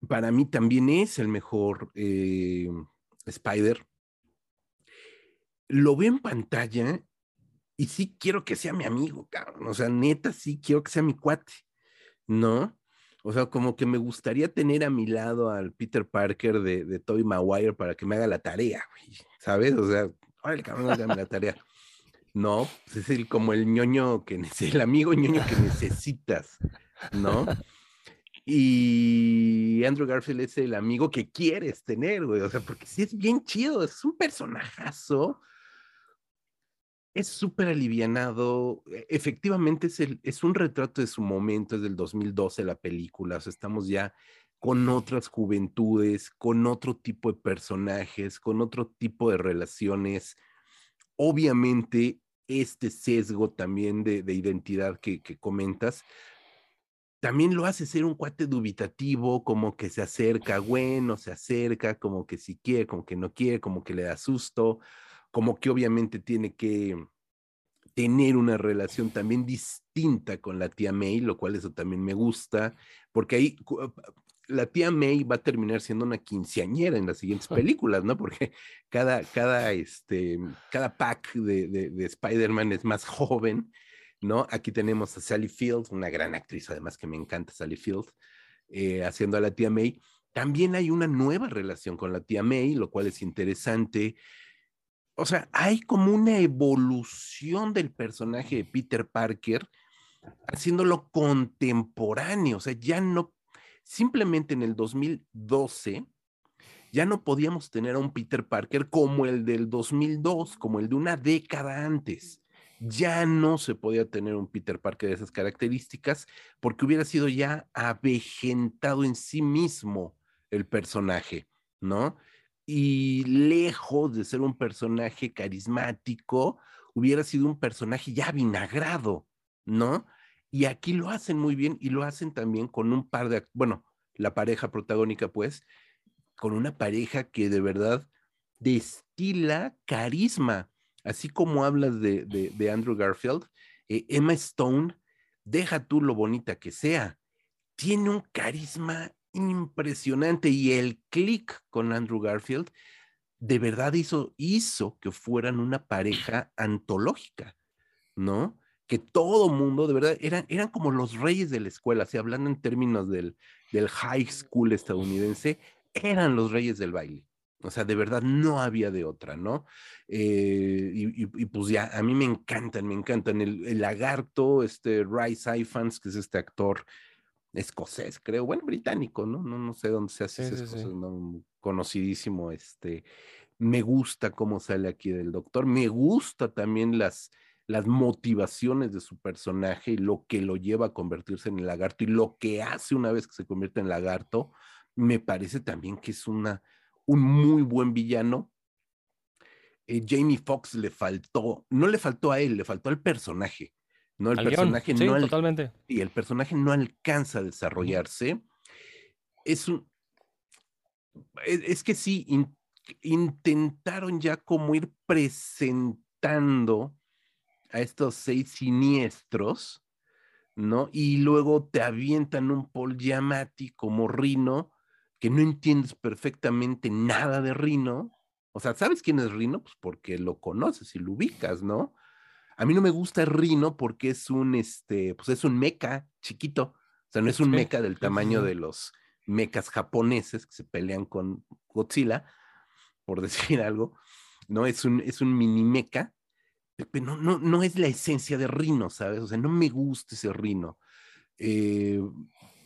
Para mí también es el mejor eh, Spider. Lo veo en pantalla y sí quiero que sea mi amigo, cabrón. O sea, neta, sí quiero que sea mi cuate. ¿no? O sea, como que me gustaría tener a mi lado al Peter Parker de, de Tobey Maguire para que me haga la tarea, ¿sabes? O sea, órale, cabrón, hágame la tarea. [laughs] No, pues es el, como el ñoño que, el amigo ñoño que necesitas, ¿no? Y Andrew Garfield es el amigo que quieres tener, güey, o sea, porque sí es bien chido, es un personajazo, es súper alivianado. e- Efectivamente, es, el, es un retrato de su momento, es del 2012 la película. O sea, estamos ya con otras juventudes, con otro tipo de personajes, con otro tipo de relaciones. Obviamente, este sesgo también de, de identidad que, comentas, también lo hace ser un cuate dubitativo, como que se acerca, bueno, se acerca, como que si quiere, como que no quiere, como que le da susto, como que obviamente tiene que tener una relación también distinta con la tía May, lo cual eso también me gusta, porque ahí la tía May va a terminar siendo una quinceañera en las siguientes películas, ¿no? Porque cada, cada, este, cada pack de, de, de Spider-Man es más joven, ¿no? Aquí tenemos a Sally Fields, una gran actriz, además que me encanta Sally Fields, eh, haciendo a la tía May. También hay una nueva relación con la tía May, lo cual es interesante. O sea, hay como una evolución del personaje de Peter Parker, haciéndolo contemporáneo. O sea, ya no, simplemente en el 2012, ya no podíamos tener a un Peter Parker como el del 2002, como el de una década antes. Ya no se podía tener un Peter Parker de esas características porque hubiera sido ya avejentado en sí mismo el personaje, ¿no? Y lejos de ser un personaje carismático, hubiera sido un personaje ya vinagrado, ¿no? Y aquí lo hacen muy bien y lo hacen también con un par de, bueno, la pareja protagónica, pues, con una pareja que de verdad destila carisma, así como hablas de, de, Andrew Garfield, eh, Emma Stone, deja tú lo bonita que sea, tiene un carisma impresionante y el click con Andrew Garfield de verdad hizo, hizo que fueran una pareja antológica, ¿no? Que todo mundo, de verdad, eran, eran como los reyes de la escuela, si hablando en términos del, del high school estadounidense, eran los reyes del baile. O sea, de verdad no había de otra, ¿no? Eh, y, y, y, pues ya, a mí me encantan, me encantan. El, el lagarto, este Rice Ifans, que es este actor escocés, creo, bueno, británico, ¿no? No, no sé dónde se hace Sí, sí. escocés, ¿no? conocidísimo, este, me gusta cómo sale aquí del doctor, me gusta también las, las motivaciones de su personaje y lo que lo lleva a convertirse en el lagarto y lo que hace una vez que se convierte en lagarto, me parece también que es una, un muy buen villano. Eh, Jamie Foxx le faltó, no le faltó a él, le faltó al personaje. No, el Al personaje sí, no al- totalmente. y el personaje no alcanza a desarrollarse. Es un. Es, es que sí, in- intentaron ya como ir presentando a estos seis siniestros, ¿no? Y luego te avientan un Paul Giamatti como Rino, que no entiendes perfectamente nada de Rino. O sea, ¿sabes quién es Rino? Pues porque lo conoces y lo ubicas, ¿no? A mí no me gusta Rino porque es un, este, pues es un meca chiquito. O sea, no es un meca del tamaño de los mecas japoneses que se pelean con Godzilla, por [laughs] decir algo. No, es un, es un mini meca, no, no, no es la esencia de Rino, ¿sabes? O sea, no me gusta ese Rino. Eh,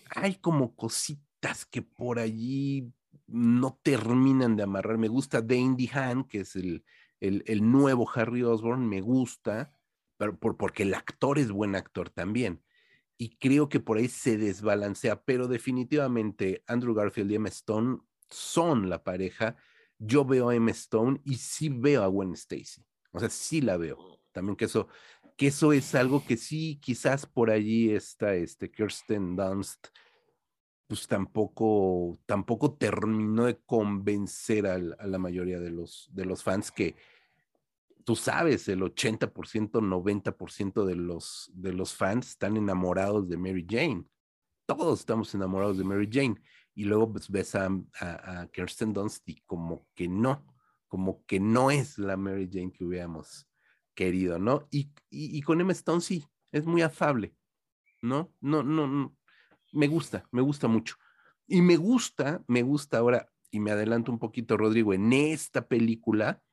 hay como cositas que por allí no terminan de amarrar. Me gusta Dandy Han, que es el, el, el nuevo Harry Osborn, me gusta, pero por, porque el actor es buen actor también. Y creo que por ahí se desbalancea, pero definitivamente Andrew Garfield y Emma Stone son la pareja. Yo veo a Emma Stone y sí veo a Gwen Stacy. O sea, sí la veo. También que eso, que eso es algo que sí, quizás por allí está este Kirsten Dunst, pues tampoco, tampoco terminó de convencer a, la mayoría de los, de los fans que tú sabes, el 80%, 90% de los, de los fans están enamorados de Mary Jane. Todos estamos enamorados de Mary Jane. Y luego pues, ves a Kirsten Dunst y como que no, como que no es la Mary Jane que hubiéramos querido, ¿no? Y, y, con Emma Stone sí, es muy afable, ¿no? No, no, no. Me gusta, me gusta mucho. Y me gusta, me gusta ahora, y me adelanto un poquito, Rodrigo, en esta película,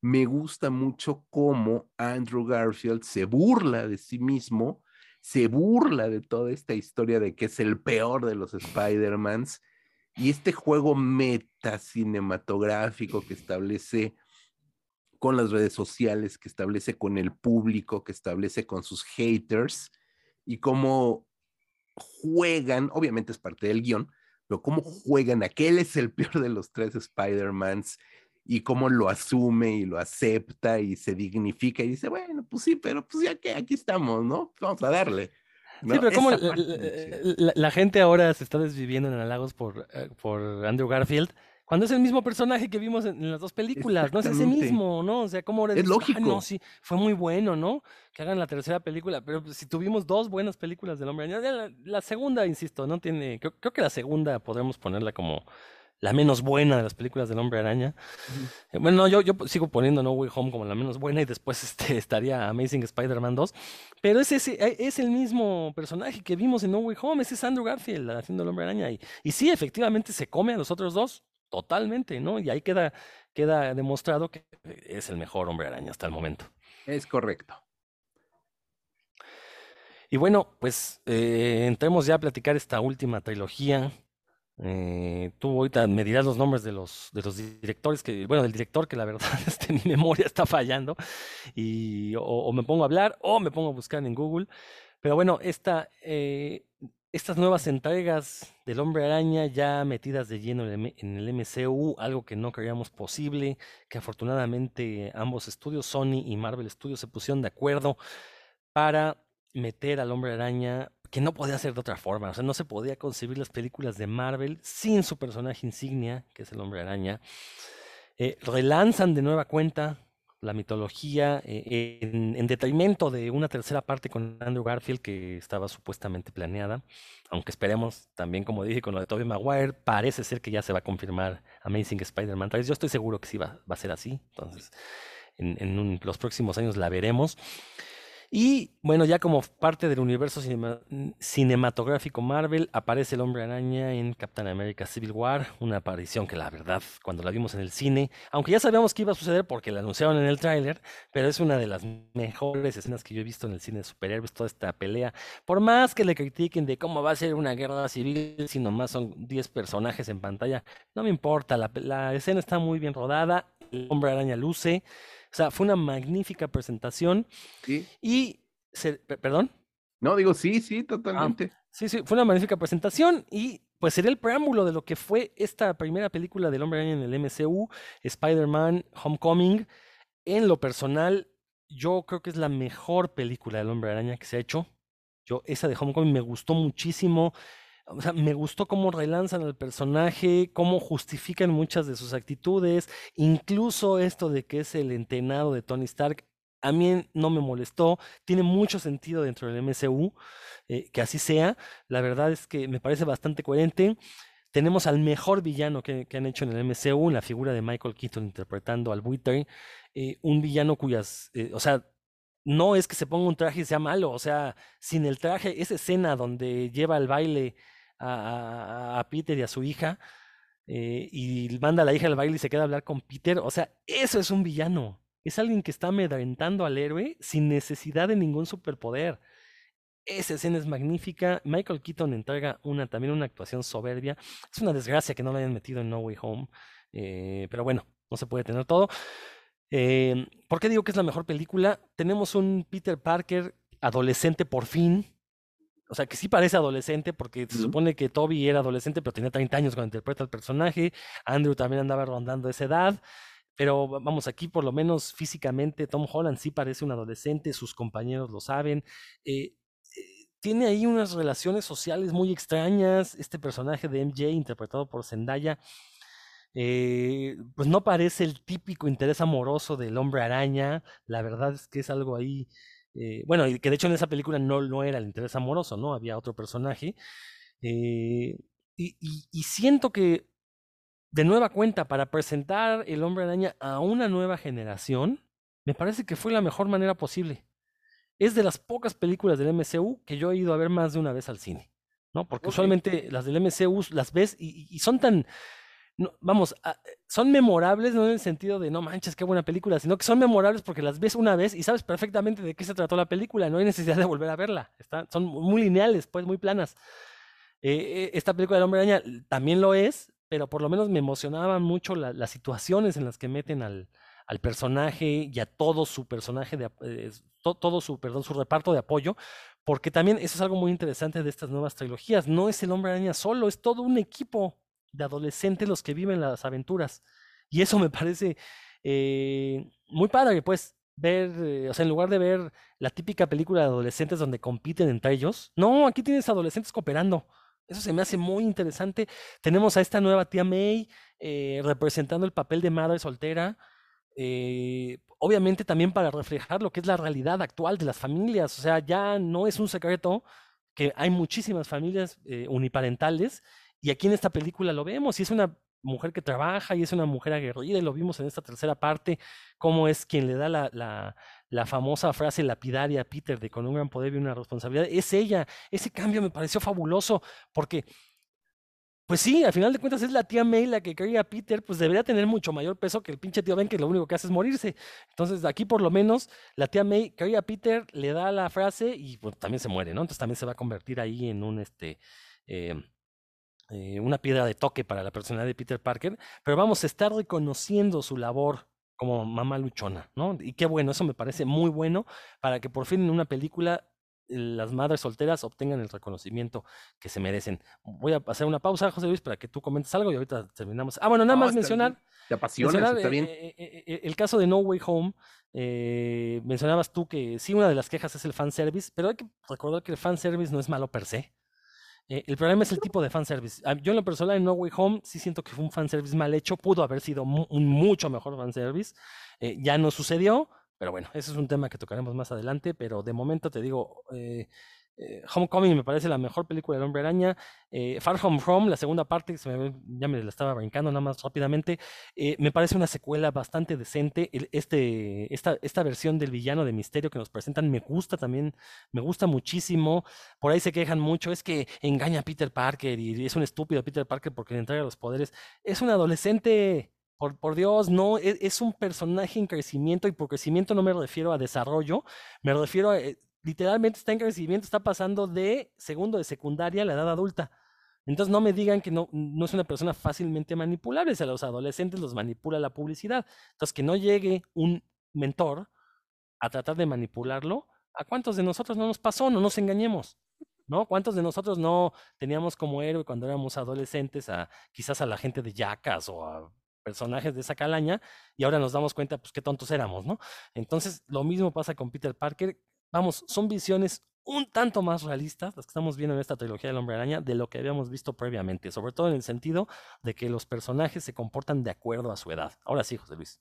me gusta mucho cómo Andrew Garfield se burla de sí mismo, se burla de toda esta historia de que es el peor de los Spider-Mans y este juego meta cinematográfico que establece con las redes sociales, que establece con el público, que establece con sus haters y cómo juegan, obviamente es parte del guion, pero cómo juegan a que él es el [laughs] peor de los tres Spider-Mans y cómo lo asume y lo acepta y se dignifica y dice, bueno, pues sí, pero pues ya que aquí estamos, ¿no? Vamos a darle. ¿No? Sí, pero como la, gente ahora se está desviviendo en halagos por, eh, por Andrew Garfield, cuando es el mismo personaje que vimos en, en las dos películas, no es ese mismo, ¿no? O sea, como ahora Es dices, "Ay, no, lógico. sí, fue muy bueno, ¿no? Que hagan la tercera película, pero pues, si tuvimos dos buenas películas del Hombre Araña, la, la segunda, insisto, no tiene, creo, creo que la segunda podremos ponerla como la menos buena de las películas del Hombre Araña. Bueno, no, yo, yo sigo poniendo No Way Home como la menos buena y después [laughs] este, estaría Amazing Spider-Man 2. Pero es, ese, eh, es el mismo personaje que vimos en No Way Home, ese es Andrew Garfield haciendo el Hombre Araña. Y, y sí, efectivamente se come a los otros dos, totalmente, ¿no? Y ahí queda, queda demostrado que es el mejor Hombre Araña hasta el momento. Es correcto. Y bueno, pues eh, entremos ya a platicar esta última trilogía. Eh, tú ahorita me dirás los nombres de los, de los directores, que, bueno, del director, que la verdad [laughs] este, mi memoria está fallando, y o, me pongo a hablar o me pongo a buscar en Google. Pero bueno, esta, eh, estas nuevas entregas del Hombre Araña ya metidas de lleno en el MCU, algo que no creíamos posible, que afortunadamente ambos estudios, Sony y Marvel Studios, se pusieron de acuerdo para meter al Hombre Araña, que no podía ser de otra forma, o sea, no se podía concebir las películas de Marvel sin su personaje insignia, que es el Hombre Araña. Eh, relanzan de nueva cuenta la mitología eh, en, en detrimento de una tercera parte con Andrew Garfield que estaba supuestamente planeada, aunque esperemos también, como dije, con lo de Tobey Maguire, parece ser que ya se va a confirmar Amazing Spider-Man 3. Yo estoy seguro que sí va, va a ser así, entonces en, los próximos años la veremos. Y bueno, ya como parte del universo cinema- cinematográfico Marvel, aparece el Hombre Araña en Captain America Civil War, una aparición que la verdad, cuando la vimos en el cine, aunque ya sabíamos que iba a suceder porque la anunciaron en el tráiler, pero es una de las mejores escenas que yo he visto en el cine de superhéroes, toda esta pelea. Por más que le critiquen de cómo va a ser una guerra civil si nomás son 10 personajes en pantalla, no me importa, la, escena está muy bien rodada, el Hombre Araña luce, sea, fue una magnífica presentación. Sí. Y, se- pe- perdón, No, digo, sí, sí, totalmente. sí, sí, fue una magnífica presentación y pues sería el preámbulo de lo que fue esta primera película del Hombre Araña en el MCU, Spider-Man Homecoming. En lo personal, yo creo que es la mejor película del Hombre Araña que se ha hecho. Yo, esa de Homecoming me gustó muchísimo. O sea, me gustó cómo relanzan al personaje, cómo justifican muchas de sus actitudes, incluso esto de que es el entrenado de Tony Stark. A mí no me molestó, tiene mucho sentido dentro del MCU, eh, que así sea. La verdad es que me parece bastante coherente. Tenemos al mejor villano que, han hecho en el MCU, la figura de Michael Keaton interpretando al buitre, eh, un villano cuyas, eh, o sea, no es que se ponga un traje y sea malo, o sea, sin el traje, esa escena donde lleva al baile a, Peter y a su hija, eh, y manda a la hija al baile y se queda a hablar con Peter, o sea, eso es un villano. Es alguien que está amedrentando al héroe sin necesidad de ningún superpoder. Esa escena es magnífica. Michael Keaton entrega una, también una actuación soberbia. Es una desgracia que no lo hayan metido en No Way Home. eh, pero bueno, no se puede tener todo. Eh, ¿Por qué digo que es la mejor película? Tenemos un Peter Parker adolescente por fin. O sea, que sí parece adolescente porque se supone que Toby era adolescente, pero tenía 30 años cuando interpreta al personaje. Andrew también andaba rondando esa edad. Pero va- vamos, aquí por lo menos físicamente Tom Holland sí parece un adolescente, sus compañeros lo saben. eh, eh, tiene ahí unas relaciones sociales muy extrañas. Este personaje de MJ, interpretado por Zendaya, eh, pues no parece el típico interés amoroso del hombre araña. La verdad es que es algo ahí. Eh, bueno, y que de hecho en esa película no, no era el interés amoroso, ¿no? Había otro personaje. eh, y, y- y siento que de nueva cuenta, para presentar el hombre araña a una nueva generación, me parece que fue la mejor manera posible. Es de las pocas películas del MCU que yo he ido a ver más de una vez al cine, ¿no? Porque usualmente las del MCU las ves y son tan, vamos, a- son memorables, no en el sentido de no manches, qué buena película, sino que son memorables porque las ves una vez y sabes perfectamente de qué se trató la película, no hay necesidad de volver a verla. Son muy lineales, pues muy planas. Eh, eh, esta película del Hombre Araña también lo es, pero por lo menos me emocionaban mucho la- las situaciones en las que meten al, al personaje y a todo su personaje, de, eh, to- todo su, perdón, su reparto de apoyo, porque también eso es algo muy interesante de estas nuevas trilogías. No es el Hombre Araña solo, es todo un equipo de adolescentes los que viven las aventuras. Y eso me parece eh, muy padre, pues, ver, eh, o sea, en lugar de ver la típica película de adolescentes donde compiten entre ellos, no, aquí tienes adolescentes cooperando. Eso se me hace muy interesante. Tenemos a esta nueva tía May eh, representando el papel de madre soltera. eh, obviamente también para reflejar lo que es la realidad actual de las familias. O sea, ya no es un secreto que hay muchísimas familias uniparentales y aquí en esta película lo vemos y es una mujer que trabaja y es una mujer aguerrida y lo vimos en esta tercera parte, cómo es quien le da la, la, famosa frase lapidaria a Peter de con un gran poder y una responsabilidad. Es ella. Ese cambio me pareció fabuloso porque pues sí, al final de cuentas es la tía May la que quería a Peter, pues debería tener mucho mayor peso que el pinche tío Ben que lo único que hace es morirse. Entonces aquí por lo menos la tía May quería a Peter, le da la frase y pues también se muere, ¿no? Entonces también se va a convertir ahí en un, este, eh, eh, una piedra de toque para la personalidad de Peter Parker, pero vamos a estar reconociendo su labor como mamá luchona, ¿no? Y qué bueno, eso me parece muy bueno para que por fin en una película eh, las madres solteras obtengan el reconocimiento que se merecen. Voy a hacer una pausa, José Luis, para que tú comentes algo y ahorita terminamos. Ah, bueno, nada No, más mencionar, bien. Te mencionar, está bien. eh, eh, eh, el caso de No Way Home. eh, mencionabas tú que sí, una de las quejas es el fanservice, pero hay que recordar que el fanservice no es malo per se. Eh, el problema es el tipo de fanservice. Yo en lo personal en No Way Home sí siento que fue un fanservice mal hecho, pudo haber sido un mucho mejor fanservice. Eh, ya no sucedió, pero bueno, ese es un tema que tocaremos más adelante, pero de momento te digo, eh, eh, Homecoming me parece la mejor película del Hombre Araña. Eh, Far From Home, la segunda parte, se me- ya me la estaba brincando nada más rápidamente, eh, me parece una secuela bastante decente. Este, esta, esta versión del villano de Misterio que nos presentan me gusta también, me gusta muchísimo. Por ahí se quejan mucho, es que engaña a Peter Parker y es un estúpido Peter Parker porque le entrega los poderes. Es un adolescente, por, por Dios, no, es, es un personaje en crecimiento y por crecimiento no me refiero a desarrollo, me refiero a, eh, literalmente está en crecimiento, está pasando de segundo de secundaria a la edad adulta. Entonces no me digan que no, no es una persona fácilmente manipulable, si a los adolescentes los manipula la publicidad. Entonces que no llegue un mentor a tratar de manipularlo, ¿a cuántos de nosotros no nos pasó? No nos engañemos. ¿No? ¿Cuántos de nosotros no teníamos como héroe cuando éramos adolescentes a quizás a la gente de Yacas o a personajes de esa calaña y ahora nos damos cuenta pues qué tontos éramos, ¿no? Entonces, lo mismo pasa con Peter Parker. Vamos, son visiones un tanto más realistas las que estamos viendo en esta trilogía del Hombre Araña de lo que habíamos visto previamente, sobre todo en el sentido de que los personajes se comportan de acuerdo a su edad. Ahora sí, José Luis.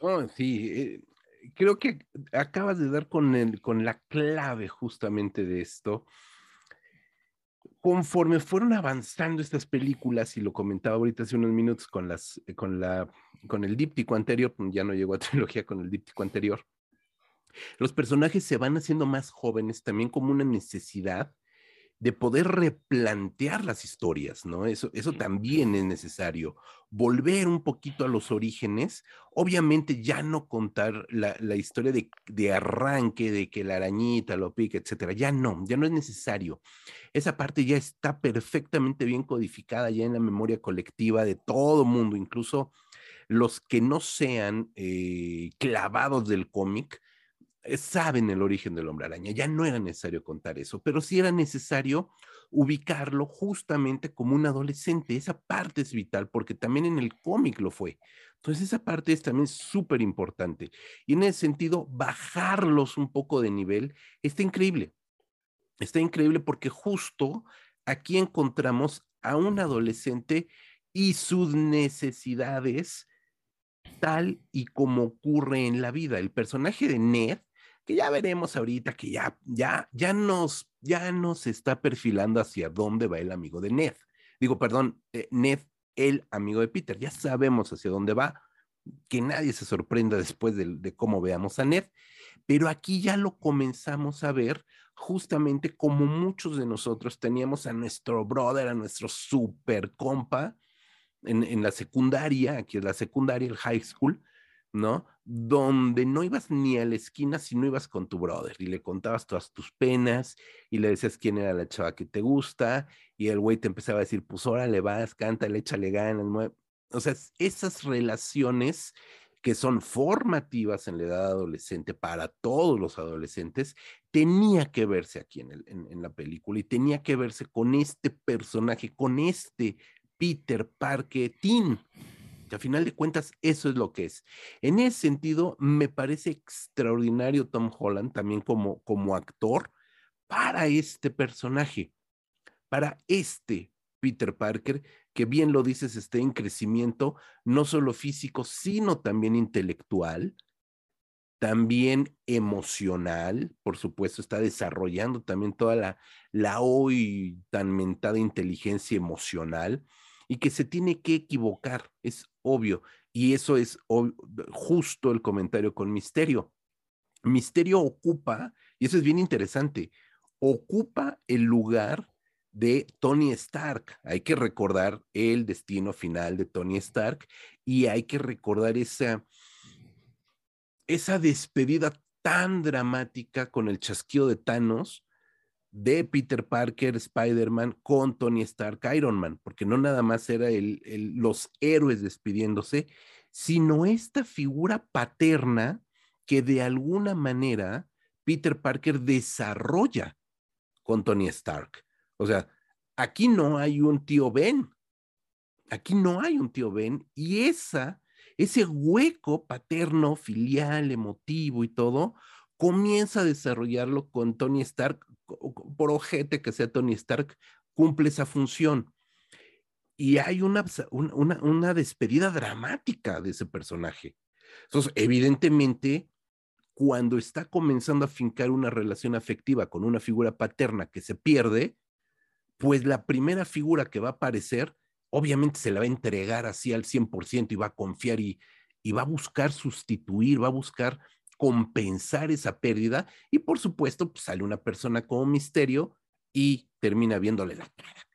Oh, sí, eh, creo que acabas de dar con, el, con la clave justamente de esto. Conforme fueron avanzando estas películas, y lo comentaba ahorita hace unos minutos con, las, con, la, con el díptico anterior, ya no llegó a trilogía con el díptico anterior, los personajes se van haciendo más jóvenes también como una necesidad de poder replantear las historias, ¿no? Eso, eso también es necesario. Volver un poquito a los orígenes, obviamente ya no contar la, la historia de, de, arranque, de que la arañita lo pica, etcétera, ya no, ya no es necesario. Esa parte ya está perfectamente bien codificada ya en la memoria colectiva de todo mundo, incluso los que no sean eh, clavados del cómic, saben el origen del hombre araña. Ya no era necesario contar eso, pero sí era necesario ubicarlo justamente como un adolescente. Esa parte es vital porque también en el cómic lo fue. Entonces esa parte es también súper importante. Y en ese sentido, bajarlos un poco de nivel está increíble. Está increíble porque justo aquí encontramos a un adolescente y sus necesidades tal y como ocurre en la vida. El personaje de Ned que ya veremos ahorita que ya, ya, ya nos, ya nos está perfilando hacia dónde va el amigo de Ned. Digo, perdón, eh, Ned, el amigo de Peter. Ya sabemos hacia dónde va, que nadie se sorprenda después de, de cómo veamos a Ned, pero aquí ya lo comenzamos a ver justamente como muchos de nosotros teníamos a nuestro brother, a nuestro super compa en, en la secundaria, aquí es la secundaria, el high school, ¿no? Donde no ibas ni a la esquina si no ibas con tu brother y le contabas todas tus penas y le decías quién era la chava que te gusta y el güey te empezaba a decir, pues órale vas, cántale, échale ganas. O sea, esas relaciones que son formativas en la edad adolescente para todos los adolescentes, tenía que verse aquí en, la película y tenía que verse con este personaje, con este Peter Parker a final de cuentas eso es lo que es. En ese sentido, me parece extraordinario Tom Holland también como, como actor para este personaje, para este Peter Parker, que bien lo dices, está en crecimiento, no solo físico, sino también intelectual, también emocional, por supuesto, está desarrollando también toda la, la hoy tan mentada inteligencia emocional y que se tiene que equivocar, es obvio. Y eso es justo el comentario con Misterio. Misterio ocupa, y eso es bien interesante, ocupa el lugar de Tony Stark. Hay que recordar el destino final de Tony Stark y hay que recordar esa, esa despedida tan dramática con el chasquido de Thanos de Peter Parker, Spider-Man con Tony Stark, Iron Man, porque no nada más era el, los héroes despidiéndose, sino esta figura paterna que de alguna manera Peter Parker desarrolla con Tony Stark. O sea, aquí no hay un tío Ben, aquí no hay un tío Ben y esa, ese hueco paterno, filial, emotivo y todo, comienza a desarrollarlo con Tony Stark por ojete que sea Tony Stark, cumple esa función. Y hay una, una, una despedida dramática de ese personaje. Entonces, evidentemente, cuando está comenzando a fincar una relación afectiva con una figura paterna que se pierde, pues la primera figura que va a aparecer, obviamente se la va a entregar así al 100% y va a confiar y, y va a buscar sustituir, va a buscar compensar esa pérdida y por supuesto pues, sale una persona como misterio y termina viéndole la cara.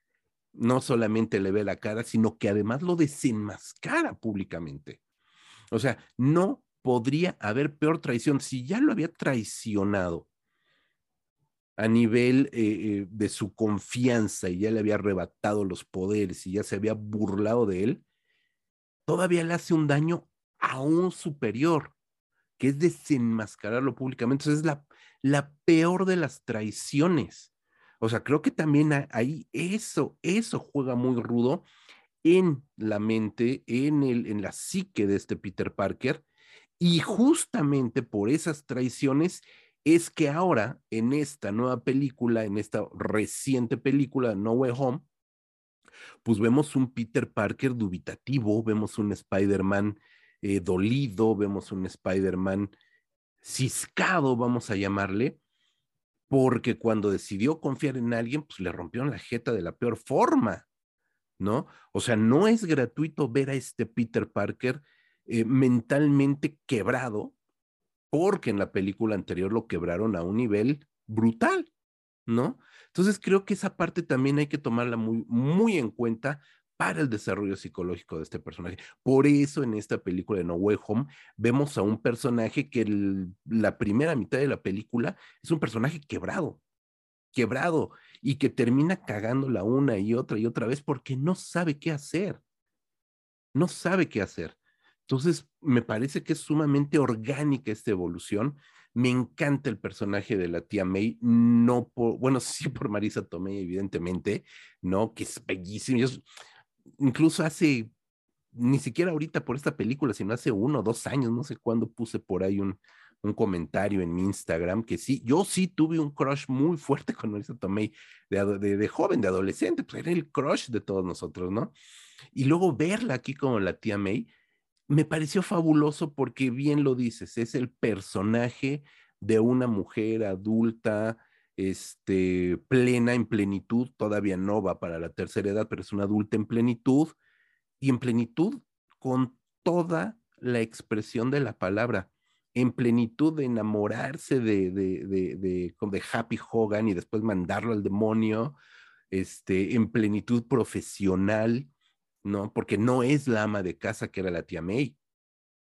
No solamente le ve la cara, sino que además lo desenmascara públicamente. O sea, no podría haber peor traición. Si ya lo había traicionado a nivel eh, eh, de su confianza y ya le había arrebatado los poderes y ya se había burlado de él, todavía le hace un daño aún superior que es desenmascararlo públicamente. Entonces es la, la peor de las traiciones. O sea, creo que también ahí eso, eso juega muy rudo en la mente, en, el, en la psique de este Peter Parker. Y justamente por esas traiciones es que ahora en esta nueva película, en esta reciente película, No Way Home, pues vemos un Peter Parker dubitativo, vemos un Spider-Man eh, dolido, vemos un Spider-Man ciscado, vamos a llamarle, porque cuando decidió confiar en alguien, pues le rompieron la jeta de la peor forma, ¿no? O sea, no es gratuito ver a este Peter Parker eh, mentalmente quebrado, porque en la película anterior lo quebraron a un nivel brutal, ¿no? Entonces creo que esa parte también hay que tomarla muy, muy en cuenta para el desarrollo psicológico de este personaje. Por eso en esta película de No Way Home vemos a un personaje que el- la primera mitad de la película es un personaje quebrado, quebrado y que termina cagándola una y otra y otra vez porque no sabe qué hacer. No sabe qué hacer. Entonces, me parece que es sumamente orgánica esta evolución. Me encanta el personaje de la tía May, no por, bueno, [laughs] sí por Marisa Tomei, evidentemente, ¿no? Que es bellísima. Yo incluso hace, ni siquiera ahorita por esta película, sino hace uno o dos años, no sé cuándo puse por ahí un, un comentario en mi Instagram que sí, yo sí tuve un crush muy fuerte [laughs] con Marisa Tomei de, de, de joven, de adolescente, pues era el crush de todos nosotros, ¿no? Y luego verla aquí como la tía May, me pareció fabuloso porque bien lo dices, es el personaje de una mujer adulta, este, plena, en plenitud, todavía no va para la tercera edad, pero es una adulta en plenitud, y en plenitud con toda la expresión de la palabra, en plenitud de enamorarse de, de, de, de, Happy Hogan y después mandarlo al demonio, este, en plenitud profesional, ¿no? Porque no es la ama de casa que era la tía May,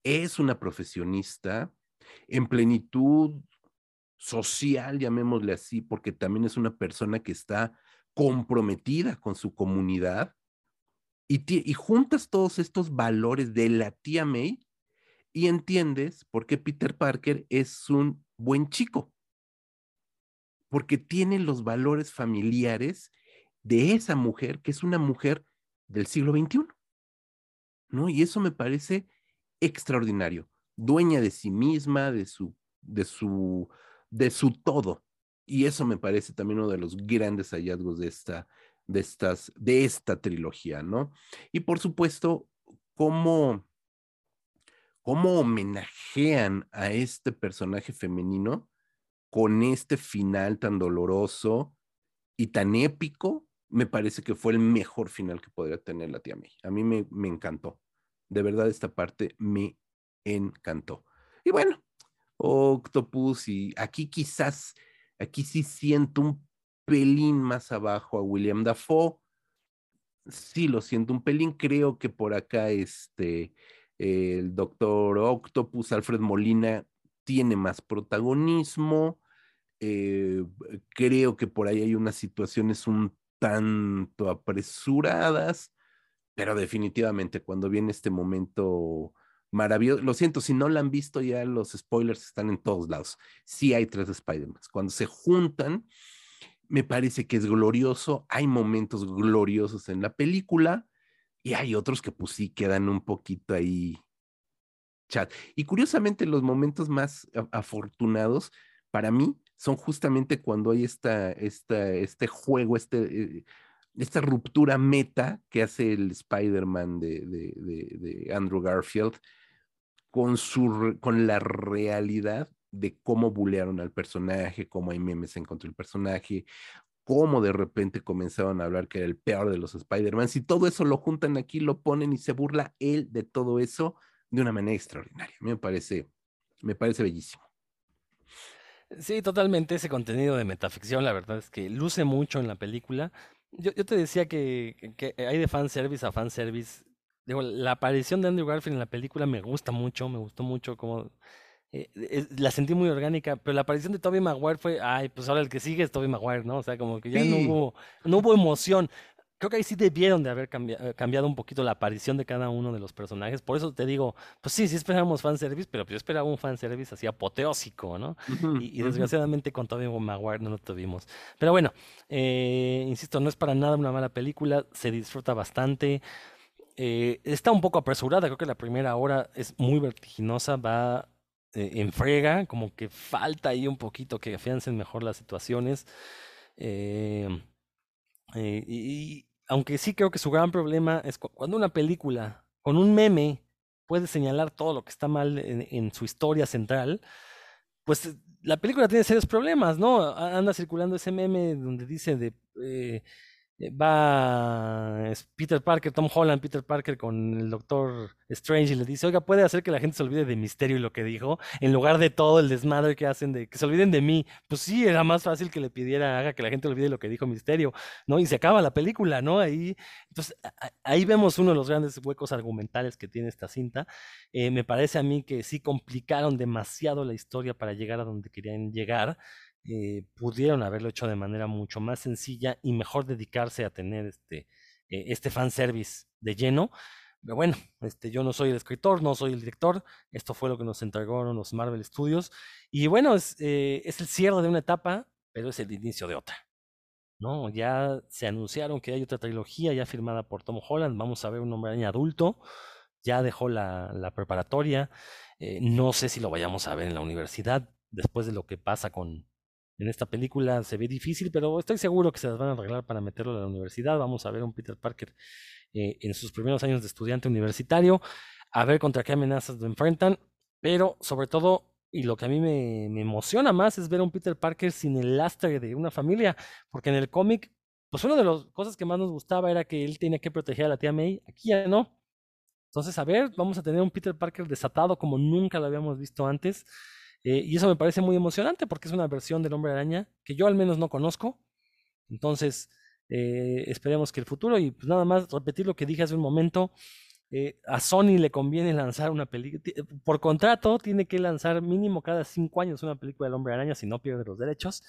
es una profesionista en plenitud social, llamémosle así, porque también es una persona que está comprometida con su comunidad y, y juntas todos estos valores de la tía May y entiendes por qué Peter Parker es un buen chico, porque tiene los valores familiares de esa mujer, que es una mujer del siglo XXI, ¿no? Y eso me parece extraordinario, dueña de sí misma, de su, de su, de su todo. Y eso me parece también uno de los grandes hallazgos de esta, de estas, de esta trilogía, ¿no? Y por supuesto, cómo, cómo homenajean a este personaje femenino con este final tan doloroso y tan épico, me parece que fue el mejor final que podría tener la tía May. A mí me, me encantó. De verdad, esta parte me encantó. Y bueno, Octopus, y aquí quizás, aquí sí siento un pelín más abajo a William Dafoe. Sí, lo siento un pelín. Creo que por acá este, el doctor Octopus, Alfred Molina, tiene más protagonismo. Eh, creo que por ahí hay unas situaciones un tanto apresuradas, pero definitivamente cuando viene este momento maravilloso, lo siento, si no la han visto ya los spoilers están en todos lados. Sí hay tres Spider-Man. Cuando se juntan, me parece que es glorioso, hay momentos gloriosos en la película y hay otros que pues sí quedan un poquito ahí chat. Y curiosamente los momentos más afortunados para mí son justamente cuando hay esta, esta, este juego, este, eh, esta ruptura meta que hace el Spider-Man de, Andrew Garfield con, su, con la realidad de cómo bulearon al personaje, cómo hay memes en contra del personaje, cómo de repente comenzaron a hablar que era el peor de los Spider-Man. Si todo eso lo juntan aquí, lo ponen y se burla él de todo eso de una manera extraordinaria. A mí me parece, me parece bellísimo. Sí, totalmente. Ese contenido de metaficción, la verdad es que luce mucho en la película. Yo, te decía que, que, hay de fanservice a fanservice. Digo, la aparición de Andrew Garfield en la película me gusta mucho, me gustó mucho como... Eh, es, la sentí muy orgánica, pero la aparición de Tobey Maguire fue, ay, pues ahora el que sigue es Tobey Maguire, ¿no? O sea, como que ya sí. no hubo, no hubo emoción. Creo que ahí sí debieron de haber cambiado, cambiado un poquito la aparición de cada uno de los personajes. Por eso te digo, pues sí, sí esperábamos fanservice, pero yo esperaba un fanservice así apoteósico, ¿no? Uh -huh, y, y, desgraciadamente uh -huh. con Tobey Maguire no lo tuvimos. Pero bueno, eh, insisto, no es para nada una mala película, se disfruta bastante. Eh, está un poco apresurada, creo que la primera hora es muy vertiginosa, va eh, en frega, como que falta ahí un poquito que afiancen mejor las situaciones. Eh, eh, y, aunque sí creo que su gran problema es cu cuando una película con un meme puede señalar todo lo que está mal en, su historia central, pues la película tiene serios problemas, ¿no? Anda circulando ese meme donde dice de... Eh, eh, va es Peter Parker, Tom Holland, Peter Parker con el Doctor Strange y le dice, oiga, puede hacer que la gente se olvide de Misterio y lo que dijo, en lugar de todo el desmadre que hacen de que se olviden de mí. Pues sí, era más fácil que le pidiera, haga que la gente olvide lo que dijo Misterio, ¿no? Y se acaba la película, ¿no? Ahí, entonces, ahí vemos uno de los grandes huecos argumentales que tiene esta cinta. Eh, me parece a mí que sí complicaron demasiado la historia para llegar a donde querían llegar eh, pudieron haberlo hecho de manera mucho más sencilla y mejor dedicarse a tener este, eh, este fanservice de lleno. Pero bueno, este, yo no soy el escritor, no soy el director, esto fue lo que nos entregaron los Marvel Studios. Y bueno, es, eh, es el cierre de una etapa, pero es el inicio de otra. ¿no? Ya se anunciaron que hay otra trilogía ya firmada por Tom Holland, vamos a ver un hombre adulto, ya dejó la, la preparatoria, eh, no sé si lo vayamos a ver en la universidad después de lo que pasa con, en esta película se ve difícil, pero estoy seguro que se las van a arreglar para meterlo a la universidad. Vamos a ver un Peter Parker eh, en sus primeros años de estudiante universitario, a ver contra qué amenazas lo enfrentan, pero sobre todo, y lo que a mí me, me emociona más es ver a un Peter Parker sin el lastre de una familia, porque en el cómic, pues una de las cosas que más nos gustaba era que él tenía que proteger a la tía May, aquí ya no. Entonces, a ver, vamos a tener un Peter Parker desatado como nunca lo habíamos visto antes. Eh, y eso me parece muy emocionante porque es una versión del Hombre Araña que yo al menos no conozco. Entonces, eh, esperemos que el futuro, y pues nada más repetir lo que dije hace un momento, eh, a Sony le conviene lanzar una película, por contrato tiene que lanzar mínimo cada cinco años una película del Hombre Araña si no pierde los derechos.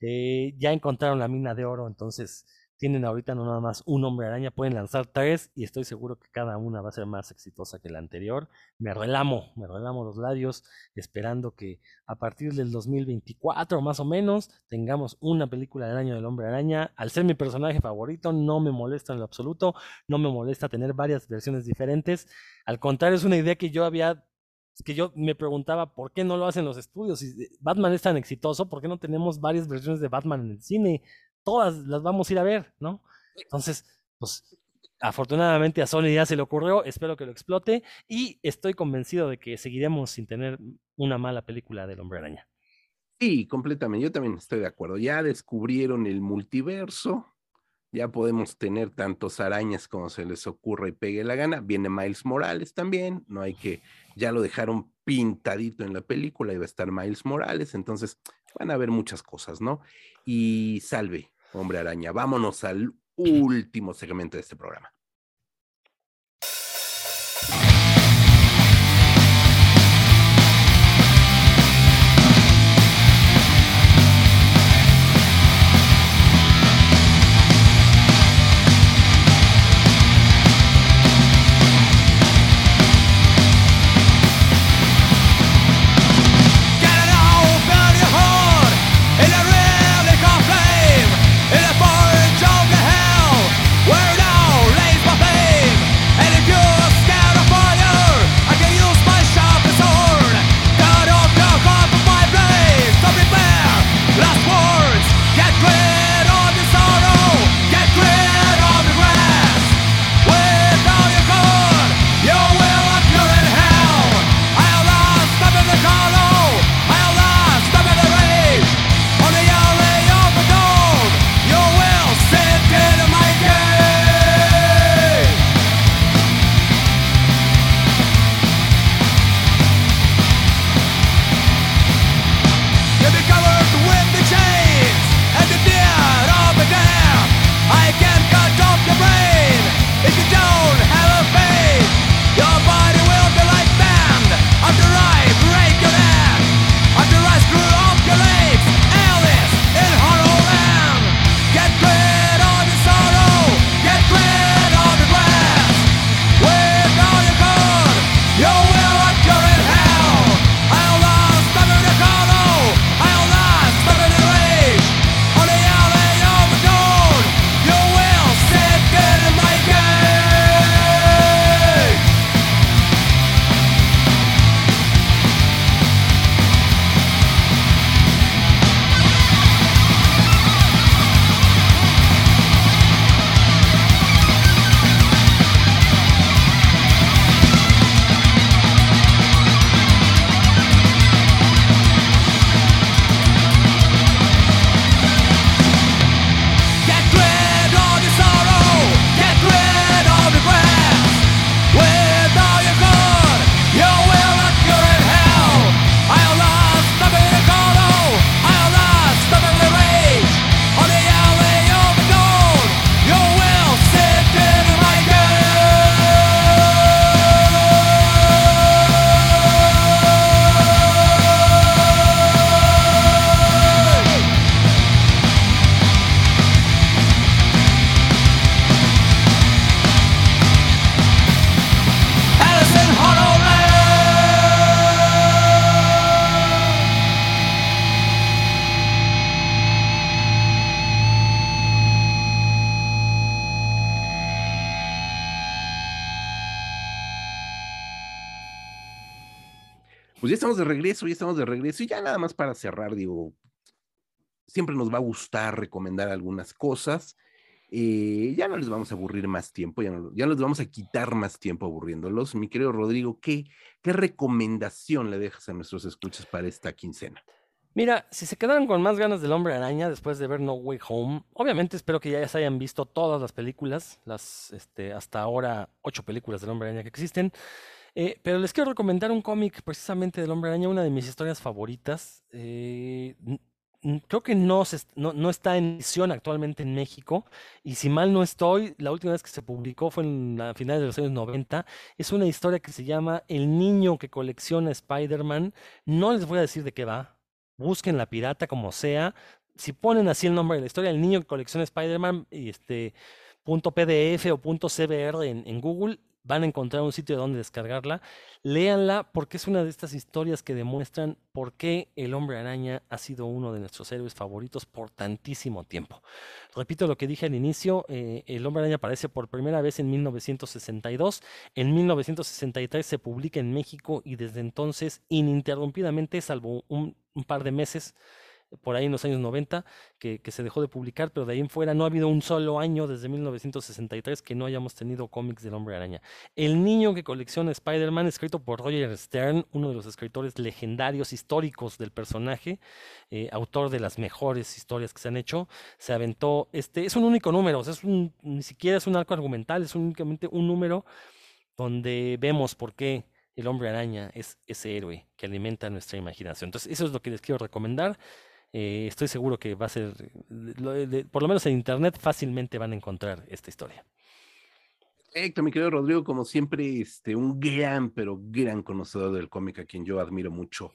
Ya encontraron la mina de oro, entonces tienen ahorita no nada más un hombre araña, pueden lanzar tres y estoy seguro que cada una va a ser más exitosa que la anterior. Me relamo, me relamo los labios esperando que a partir del 2024 más o menos tengamos una película del año del hombre araña. Al ser mi personaje favorito no me molesta en lo absoluto, no me molesta tener varias versiones diferentes. Al contrario, es una idea que yo había que yo me preguntaba por qué no lo hacen los estudios. Si Batman es tan exitoso, ¿por qué no tenemos varias versiones de Batman en el cine? Todas las vamos a ir a ver, ¿no? Entonces, pues afortunadamente a Sony ya se le ocurrió, espero que lo explote y estoy convencido de que seguiremos sin tener una mala película del Hombre Araña. Sí, completamente, yo también estoy de acuerdo. Ya descubrieron el multiverso, ya podemos tener tantos arañas como se les ocurra y pegue la gana. Viene Miles Morales también, no hay que, ya lo dejaron pintadito en la película, iba a estar Miles Morales, entonces van a haber muchas cosas, ¿no? Y salve, hombre araña, vámonos al [laughs] último segmento de este programa. Regreso, ya estamos de regreso. Y ya nada más para cerrar, digo, siempre nos va a gustar recomendar algunas cosas. Eh, ya no les vamos a aburrir más tiempo, ya no, ya les vamos a quitar más tiempo aburriéndolos. Mi querido Rodrigo, ¿qué, ¿qué recomendación le dejas a nuestros escuchas para esta quincena? Mira, si se quedaron con más ganas del Hombre Araña después de ver No Way Home, obviamente espero que ya se hayan visto todas las películas, las este, hasta ahora ocho películas del Hombre Araña que existen. Eh, pero les quiero recomendar un cómic precisamente del Hombre Araña, una de mis historias favoritas. Eh, creo que no, está en edición actualmente en México. Y si mal no estoy, la última vez que se publicó fue en la finales de los años 90. Es una historia que se llama El niño que colecciona Spider-Man. No les voy a decir de qué va. Busquen la pirata como sea. Si ponen así el nombre de la historia, El niño que colecciona Spider-Man, este punto PDF o punto CBR en Google, van a encontrar un sitio donde descargarla. Léanla porque es una de estas historias que demuestran por qué el hombre araña ha sido uno de nuestros héroes favoritos por tantísimo tiempo. Repito lo que dije al inicio, eh, el hombre araña aparece por primera vez en 1962, en 1963 se publica en México y desde entonces ininterrumpidamente, salvo un, un par de meses, por ahí en los años 90, que, que se dejó de publicar, pero de ahí en fuera no ha habido un solo año desde 1963 que no hayamos tenido cómics del Hombre Araña. El niño que colecciona Spider-Man, escrito por Roger Stern, uno de los escritores legendarios históricos del personaje, eh, autor de las mejores historias que se han hecho, se aventó, este, es un único número, o sea, es un, ni siquiera es un arco argumental, es únicamente un número donde vemos por qué el hombre araña es ese héroe que alimenta nuestra imaginación. Entonces, eso es lo que les quiero recomendar. Eh, estoy seguro que va a ser, lo- de- por lo menos en internet, fácilmente van a encontrar esta historia. Perfecto, mi querido Rodrigo, como siempre, este, un gran, pero gran conocedor del cómic a quien yo admiro mucho.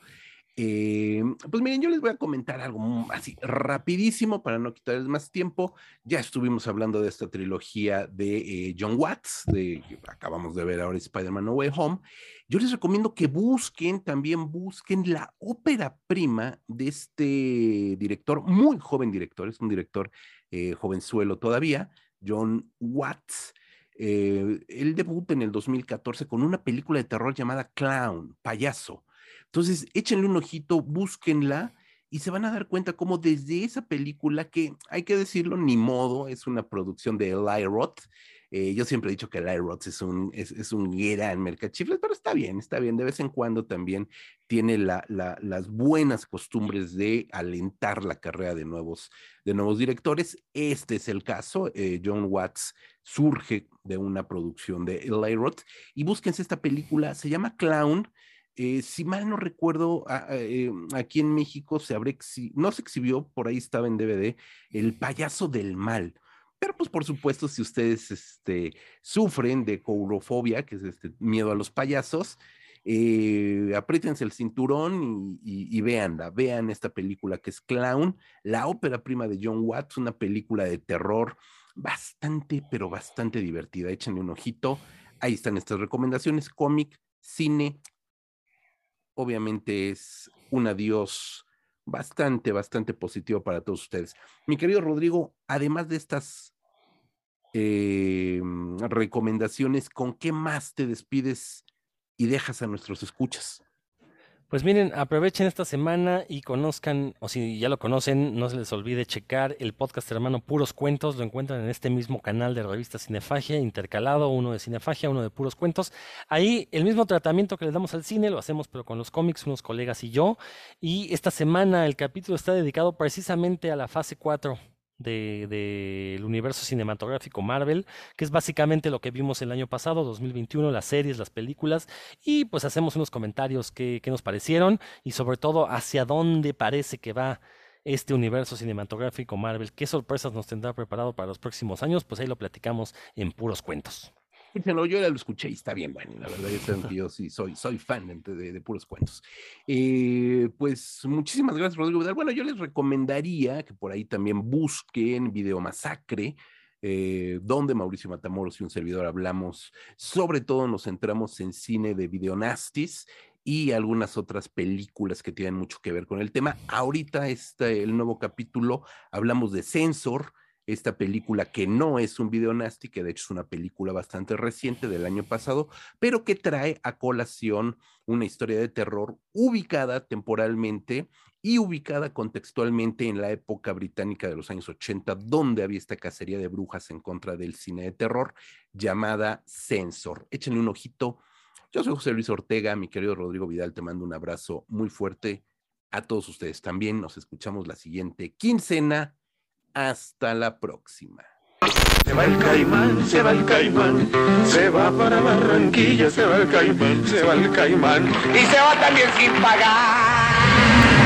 Eh, pues miren, yo les voy a comentar algo así rapidísimo para no quitarles más tiempo. Ya estuvimos hablando de esta trilogía de eh, John Watts, de acabamos de ver ahora Spider-Man No Way Home. Yo les recomiendo que busquen, también busquen la ópera prima de este director, muy joven director, es un director eh, jovenzuelo todavía, John Watts. Él debuta en el 2014 con una película de terror llamada Clown, payaso. Entonces, échenle un ojito, búsquenla y se van a dar cuenta cómo desde esa película, que hay que decirlo, ni modo, es una producción de Eli Roth. Eh, yo siempre he dicho que Eli Roth es un, es, es un gran mercachifles, pero está bien, está bien. De vez en cuando también tiene la, la, las buenas costumbres de alentar la carrera de nuevos, de nuevos directores. Este es el caso. Eh, John Watts surge de una producción de Eli Roth. Y búsquense esta película, se llama Clown. Eh, si mal no recuerdo, a- a- eh, aquí en México se abre, no se exhibió, por ahí estaba en DVD, El payaso del mal. Pero pues por supuesto, si ustedes este, sufren de courofobia, que es este miedo a los payasos, eh, apriétense el cinturón y, y, y véanla, vean esta película que es Clown, la ópera prima de John Watts, una película de terror bastante, pero bastante divertida. Échenle un ojito. Ahí están estas recomendaciones, cómic, cine. Obviamente es un adiós bastante, bastante positivo para todos ustedes. Mi querido Rodrigo, además de estas eh, recomendaciones, ¿con qué más te despides y dejas a nuestros escuchas? Pues miren, aprovechen esta semana y conozcan, o si ya lo conocen, no se les olvide checar el podcast hermano Puros Cuentos. Lo encuentran en este mismo canal de revista Cinefagia, intercalado, uno de Cinefagia, uno de Puros Cuentos. Ahí el mismo tratamiento que le damos al cine, lo hacemos pero con los cómics, unos colegas y yo. Y esta semana el capítulo está dedicado precisamente a la fase 4 del de, de universo cinematográfico Marvel, que es básicamente lo que vimos el año pasado, 2021, las series, las películas, y pues hacemos unos comentarios que, que nos parecieron y sobre todo hacia dónde parece que va este universo cinematográfico Marvel, qué sorpresas nos tendrá preparado para los próximos años, pues ahí lo platicamos en puros cuentos. [laughs] Escúchenlo, yo ya lo escuché y está bien bueno, la verdad, yo sí soy, fan de, puros cuentos. Eh, pues muchísimas gracias, Rodrigo Vidal. Bueno, yo les recomendaría que por ahí también busquen Video Masacre, eh, donde Mauricio Matamoros y un servidor hablamos, sobre todo nos centramos en cine de videonastis y algunas otras películas que tienen mucho que ver con el tema. Ahorita este, el nuevo capítulo, hablamos de Censor, esta película que no es un video nasty, que de hecho es una película bastante reciente del año pasado, pero que trae a colación una historia de terror ubicada temporalmente y ubicada contextualmente en la época británica de los años 80, donde había esta cacería de brujas en contra del cine de terror llamada Censor. Échenle un ojito. Yo soy José Luis Ortega, mi querido Rodrigo Vidal, te mando un abrazo muy fuerte a todos ustedes también. Nos escuchamos la siguiente quincena. Hasta la próxima. Se va el caimán, se va el caimán, se va para Barranquilla, se va el caimán, se va el caimán. Y se va también sin pagar.